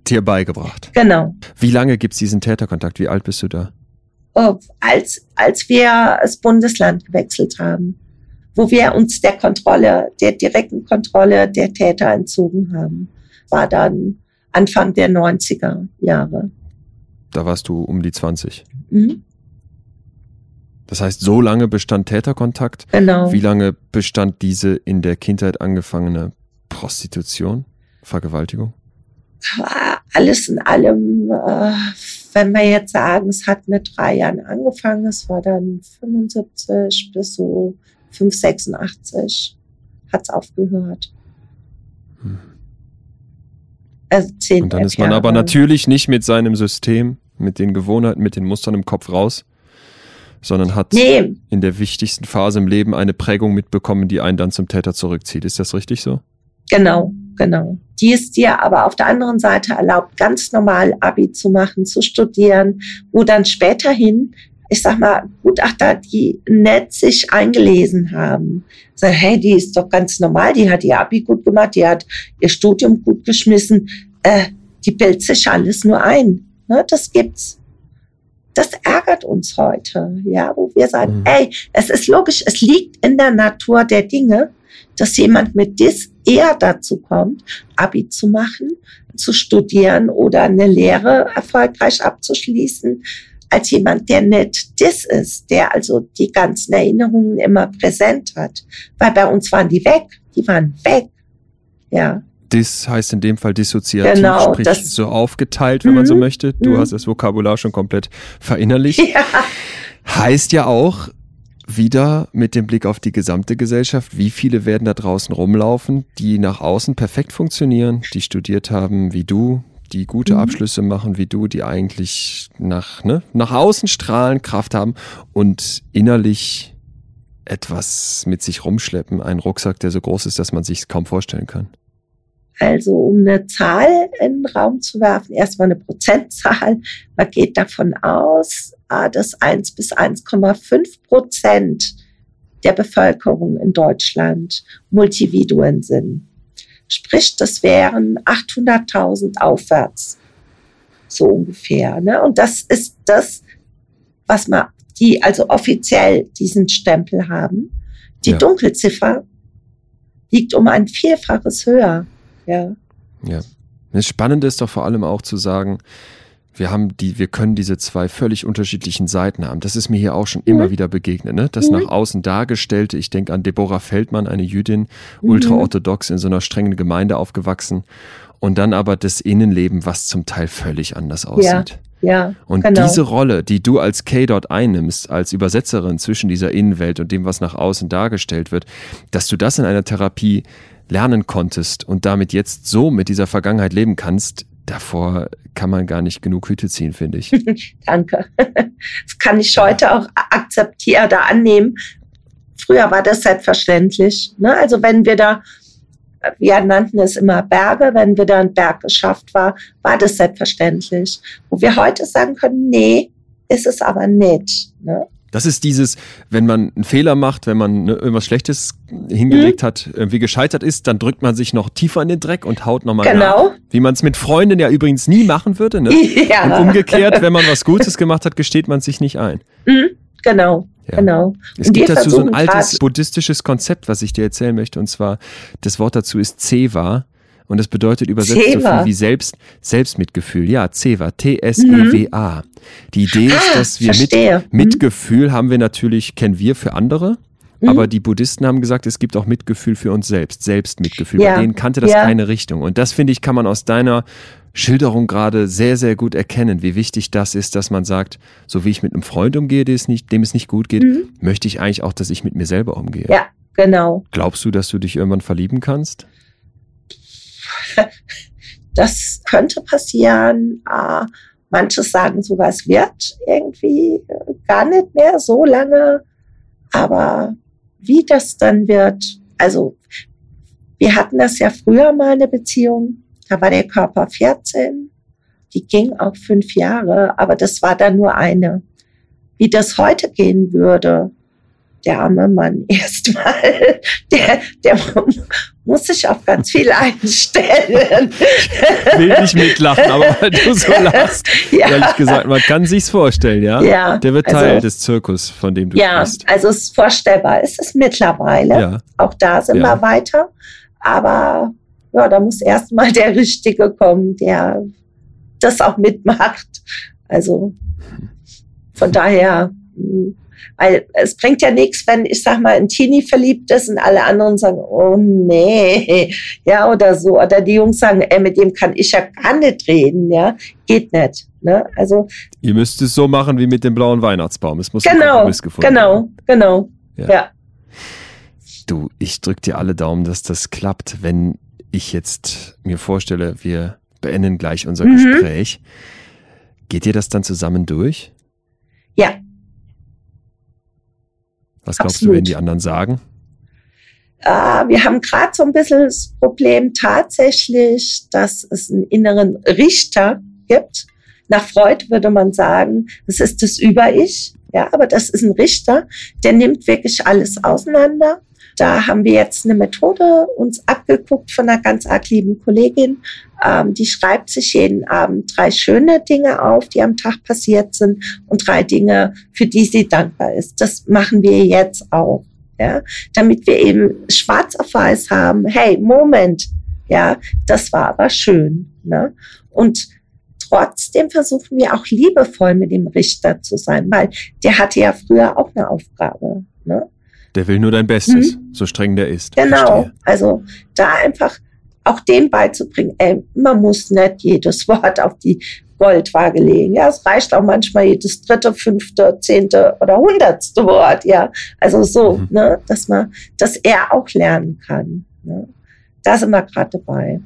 dir beigebracht. Genau. Wie lange gibt es diesen Täterkontakt? Wie alt bist du da? Als, als wir das Bundesland gewechselt haben. wo wir uns der Kontrolle, der direkten Kontrolle der Täter entzogen haben. War dann Anfang der 90er Jahre. Da warst du um die 20. Mhm. Das heißt, so lange bestand Täterkontakt. Genau. Wie lange bestand diese in der Kindheit angefangene Prostitution, Vergewaltigung? Alles in allem, äh, wenn wir jetzt sagen, es hat mit drei Jahren angefangen, es war dann 75 bis so 586 hat es aufgehört. Hm. Also zehn Und dann ist man Jahre. aber natürlich nicht mit seinem System, mit den Gewohnheiten, mit den Mustern im Kopf raus, sondern hat nee. in der wichtigsten Phase im Leben eine Prägung mitbekommen, die einen dann zum Täter zurückzieht. Ist das richtig so? Genau, genau. Die es dir aber auf der anderen Seite erlaubt, ganz normal Abi zu machen, zu studieren, wo dann späterhin, ich sag mal, Gutachter, die nett sich eingelesen haben, sagen, hey, die ist doch ganz normal, die hat ihr Abi gut gemacht, die hat ihr Studium gut geschmissen, äh, die bildet sich alles nur ein. Ne, das gibt's. Das ärgert uns heute, ja, wo wir sagen, mhm. ey, es ist logisch, es liegt in der Natur der Dinge, dass jemand mit DIS eher dazu kommt, Abi zu machen, zu studieren oder eine Lehre erfolgreich abzuschließen, als jemand, der nicht DIS ist, der also die ganzen Erinnerungen immer präsent hat. Weil bei uns waren die weg, die waren weg. Ja. Dis heißt in dem Fall dissoziativ, genau, sprich das, so aufgeteilt, wenn man so mhm, möchte. Du mhm. hast das Vokabular schon komplett verinnerlicht. Ja. Heißt ja auch, wieder mit dem Blick auf die gesamte Gesellschaft, wie viele werden da draußen rumlaufen, die nach außen perfekt funktionieren, die studiert haben wie du, die gute mhm. Abschlüsse machen wie du, die eigentlich nach, ne, nach außen strahlen, Kraft haben und innerlich etwas mit sich rumschleppen, einen Rucksack, der so groß ist, dass man sich kaum vorstellen kann. Also um eine Zahl in den Raum zu werfen, erstmal eine Prozentzahl. Man geht davon aus, ah, dass 1 bis 1,5 Prozent der Bevölkerung in Deutschland Multividuen sind. Sprich, das wären 800.000 aufwärts. So ungefähr. Ne? Und das ist das, was man, die also offiziell diesen Stempel haben. Die ja. Dunkelziffer liegt um ein Vielfaches höher. Ja. Ja. Das Spannende ist doch vor allem auch zu sagen, wir haben die, wir können diese zwei völlig unterschiedlichen Seiten haben. Das ist mir hier auch schon mhm. immer wieder begegnet, ne? Das mhm. nach außen dargestellte, ich denke an Deborah Feldmann, eine Jüdin, mhm. ultraorthodox in so einer strengen Gemeinde aufgewachsen. Und dann aber das Innenleben, was zum Teil völlig anders aussieht. Ja, und genau. diese Rolle, die du als K dort einnimmst, als Übersetzerin zwischen dieser Innenwelt und dem, was nach außen dargestellt wird, dass du das in einer Therapie lernen konntest und damit jetzt so mit dieser Vergangenheit leben kannst, davor kann man gar nicht genug Hüte ziehen, finde ich. Danke. Das kann ich heute auch akzeptieren oder annehmen. Früher war das selbstverständlich. Ne? Also wenn wir da, wir nannten es immer Berge, wenn wir da einen Berg geschafft war, war das selbstverständlich. Wo wir heute sagen können, nee, ist es aber nicht. Ne? Das ist dieses, wenn man einen Fehler macht, wenn man ne, irgendwas Schlechtes hingelegt mhm. hat, irgendwie gescheitert ist, dann drückt man sich noch tiefer in den Dreck und haut nochmal genau. nach. Wie man es mit Freunden ja übrigens nie machen würde. Ne? Ja. Und umgekehrt, wenn man was Gutes gemacht hat, gesteht man sich nicht ein. Mhm. Genau. Ja. Genau. Es gibt dazu so ein altes buddhistisches Konzept, was ich dir erzählen möchte, und zwar das Wort dazu ist Zewa. Und das bedeutet übersetzt Ceva. so viel wie Selbst, Selbstmitgefühl. Ja, Ceva, T-S-E-W-A. Die Idee ist, ah, dass wir mit, mhm. Mitgefühl haben wir natürlich, kennen wir für andere. Mhm. Aber die Buddhisten haben gesagt, es gibt auch Mitgefühl für uns selbst, Selbstmitgefühl. Ja. Bei denen kannte das ja. keine Richtung. Und das, finde ich, kann man aus deiner Schilderung gerade sehr, sehr gut erkennen, wie wichtig das ist, dass man sagt, so wie ich mit einem Freund umgehe, dem es nicht, dem es nicht gut geht, mhm. möchte ich eigentlich auch, dass ich mit mir selber umgehe. Ja, genau. Glaubst du, dass du dich irgendwann verlieben kannst? Das könnte passieren. Äh, manche sagen sogar, es wird irgendwie gar nicht mehr so lange. Aber wie das dann wird, also wir hatten das ja früher mal eine Beziehung, da war der Körper 14, die ging auch fünf Jahre, aber das war dann nur eine. Wie das heute gehen würde, der arme Mann erstmal, der, der muss sich auf ganz viel einstellen. Ich will nicht mitlachen, aber weil du so lachst, ja. ehrlich gesagt, man kann sich's vorstellen, ja? Ja. Der wird Teil also, des Zirkus, von dem du ja, sprichst. Ja, also es ist vorstellbar, es ist mittlerweile. Ja. Auch da sind wir weiter. Aber ja, da muss erstmal der Richtige kommen, der das auch mitmacht. Also von daher, hm, weil es bringt ja nichts, wenn ich sag mal ein Teenie verliebt ist und alle anderen sagen, oh nee, ja oder so. Oder die Jungs sagen, ey, mit dem kann ich ja gar nicht reden, ja, geht nicht. Ne? Also ihr müsst es so machen wie mit dem blauen Weihnachtsbaum. Es muss genau, ein gefunden genau, werden. genau, ja. ja. Du, ich drück dir alle Daumen, dass das klappt, wenn ich jetzt mir vorstelle, wir beenden gleich unser mhm. Gespräch. Geht ihr das dann zusammen durch? Ja. Was glaubst Absolut. du, werden die anderen sagen? Äh, wir haben gerade so ein bisschen das Problem tatsächlich, dass es einen inneren Richter gibt. Nach Freud würde man sagen, das ist das Über-Ich. Ja, aber das ist ein Richter, der nimmt wirklich alles auseinander da haben wir jetzt eine Methode uns abgeguckt von einer ganz arg lieben Kollegin. Ähm, die schreibt sich jeden Abend drei schöne Dinge auf, die am Tag passiert sind und drei Dinge, für die sie dankbar ist. Das machen wir jetzt auch. Ja, damit wir eben schwarz auf weiß haben, hey, Moment, ja, das war aber schön. Ne? Und trotzdem versuchen wir auch liebevoll mit dem Richter zu sein, weil der hatte ja früher auch eine Aufgabe. Ne? Der will nur dein Bestes, mhm. so streng der ist. Genau. Verstehe. Also da einfach auch dem beizubringen, ey, man muss nicht jedes Wort auf die Goldwaage legen. Ja, es reicht auch manchmal jedes dritte, fünfte, zehnte oder hundertste Wort. Ja, also so, mhm. ne, dass man, dass er auch lernen kann. Ne? Da sind wir gerade dabei.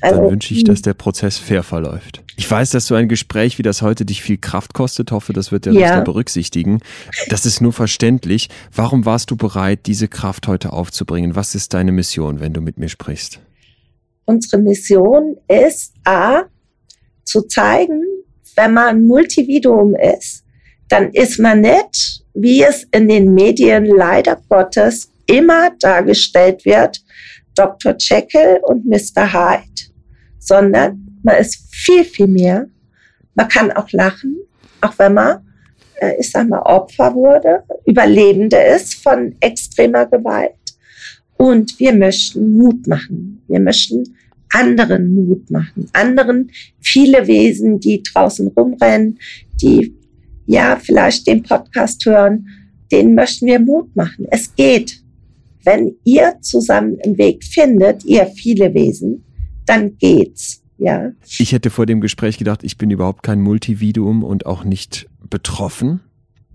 Also, Dann wünsche ich, dass der Prozess fair verläuft. Ich weiß, dass so ein Gespräch wie das heute dich viel Kraft kostet. Hoffe, das wird der ja. Richter berücksichtigen. Das ist nur verständlich. Warum warst du bereit, diese Kraft heute aufzubringen? Was ist deine Mission, wenn du mit mir sprichst? Unsere Mission ist, A, zu zeigen, wenn man Multividuum ist, dann ist man nicht, wie es in den Medien leider Gottes immer dargestellt wird, Dr. Jekyll und Mr. Hyde sondern man ist viel, viel mehr. Man kann auch lachen, auch wenn man, äh, ich sag mal, Opfer wurde, Überlebende ist von extremer Gewalt. Und wir möchten Mut machen. Wir möchten anderen Mut machen. Anderen, viele Wesen, die draußen rumrennen, die ja vielleicht den Podcast hören, denen möchten wir Mut machen. Es geht. Wenn ihr zusammen einen Weg findet, ihr viele Wesen, dann geht's. Ja. Ich hätte vor dem Gespräch gedacht, ich bin überhaupt kein Multividuum und auch nicht betroffen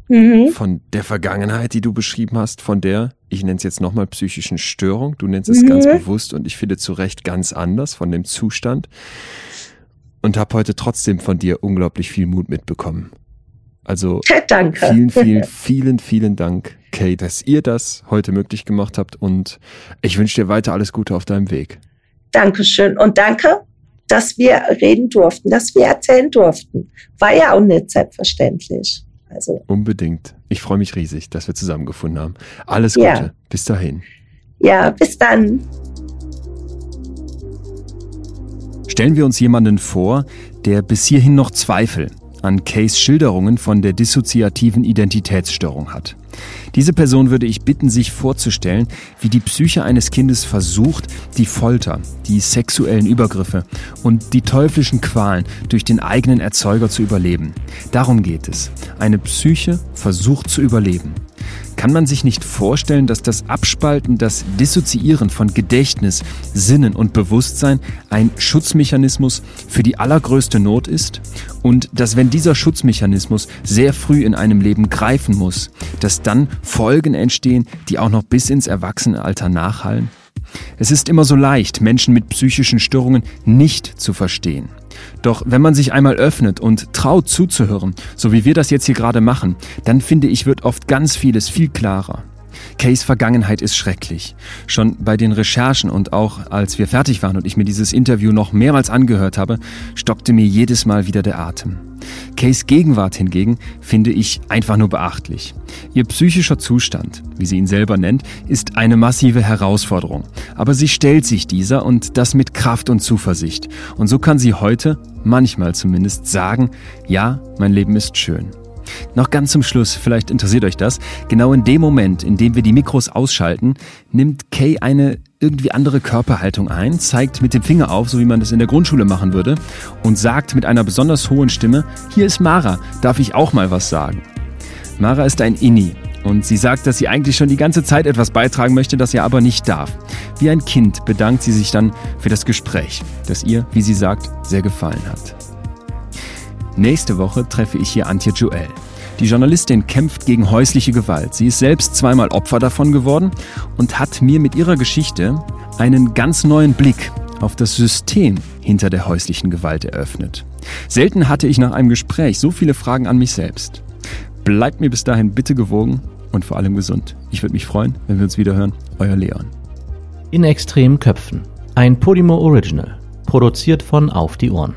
mhm. von der Vergangenheit, die du beschrieben hast, von der, ich nenne es jetzt nochmal psychischen Störung, du nennst es mhm. ganz bewusst und ich finde zu Recht ganz anders von dem Zustand und habe heute trotzdem von dir unglaublich viel Mut mitbekommen. Also Danke. vielen, vielen, vielen, vielen Dank, Kay, dass ihr das heute möglich gemacht habt und ich wünsche dir weiter alles Gute auf deinem Weg. Dankeschön und danke, dass wir reden durften, dass wir erzählen durften. War ja auch nicht selbstverständlich. Also. Unbedingt. Ich freue mich riesig, dass wir zusammengefunden haben. Alles Gute. Ja. Bis dahin. Ja, bis dann. Stellen wir uns jemanden vor, der bis hierhin noch Zweifel an Kays Schilderungen von der dissoziativen Identitätsstörung hat. Diese Person würde ich bitten, sich vorzustellen, wie die Psyche eines Kindes versucht, die Folter, die sexuellen Übergriffe und die teuflischen Qualen durch den eigenen Erzeuger zu überleben. Darum geht es. Eine Psyche versucht zu überleben. Kann man sich nicht vorstellen, dass das Abspalten, das Dissoziieren von Gedächtnis, Sinnen und Bewusstsein ein Schutzmechanismus für die allergrößte Not ist? Und dass wenn dieser Schutzmechanismus sehr früh in einem Leben greifen muss, dass dann Folgen entstehen, die auch noch bis ins Erwachsenenalter nachhallen? Es ist immer so leicht, Menschen mit psychischen Störungen nicht zu verstehen. Doch wenn man sich einmal öffnet und traut zuzuhören, so wie wir das jetzt hier gerade machen, dann finde ich, wird oft ganz vieles viel klarer. Kays Vergangenheit ist schrecklich. Schon bei den Recherchen und auch als wir fertig waren und ich mir dieses Interview noch mehrmals angehört habe, stockte mir jedes Mal wieder der Atem. Kays Gegenwart hingegen finde ich einfach nur beachtlich. Ihr psychischer Zustand, wie sie ihn selber nennt, ist eine massive Herausforderung. Aber sie stellt sich dieser und das mit Kraft und Zuversicht. Und so kann sie heute, manchmal zumindest, sagen, ja, mein Leben ist schön. Noch ganz zum Schluss, vielleicht interessiert euch das, genau in dem Moment, in dem wir die Mikros ausschalten, nimmt Kay eine irgendwie andere Körperhaltung ein, zeigt mit dem Finger auf, so wie man das in der Grundschule machen würde, und sagt mit einer besonders hohen Stimme, hier ist Mara, darf ich auch mal was sagen? Mara ist ein Inni und sie sagt, dass sie eigentlich schon die ganze Zeit etwas beitragen möchte, das ihr aber nicht darf. Wie ein Kind bedankt sie sich dann für das Gespräch, das ihr, wie sie sagt, sehr gefallen hat. Nächste Woche treffe ich hier Antje Joel. Die Journalistin kämpft gegen häusliche Gewalt. Sie ist selbst zweimal Opfer davon geworden und hat mir mit ihrer Geschichte einen ganz neuen Blick auf das System hinter der häuslichen Gewalt eröffnet. Selten hatte ich nach einem Gespräch so viele Fragen an mich selbst. Bleibt mir bis dahin bitte gewogen und vor allem gesund. Ich würde mich freuen, wenn wir uns wieder hören. Euer Leon. In extremen Köpfen. Ein Podimo Original. Produziert von Auf die Ohren.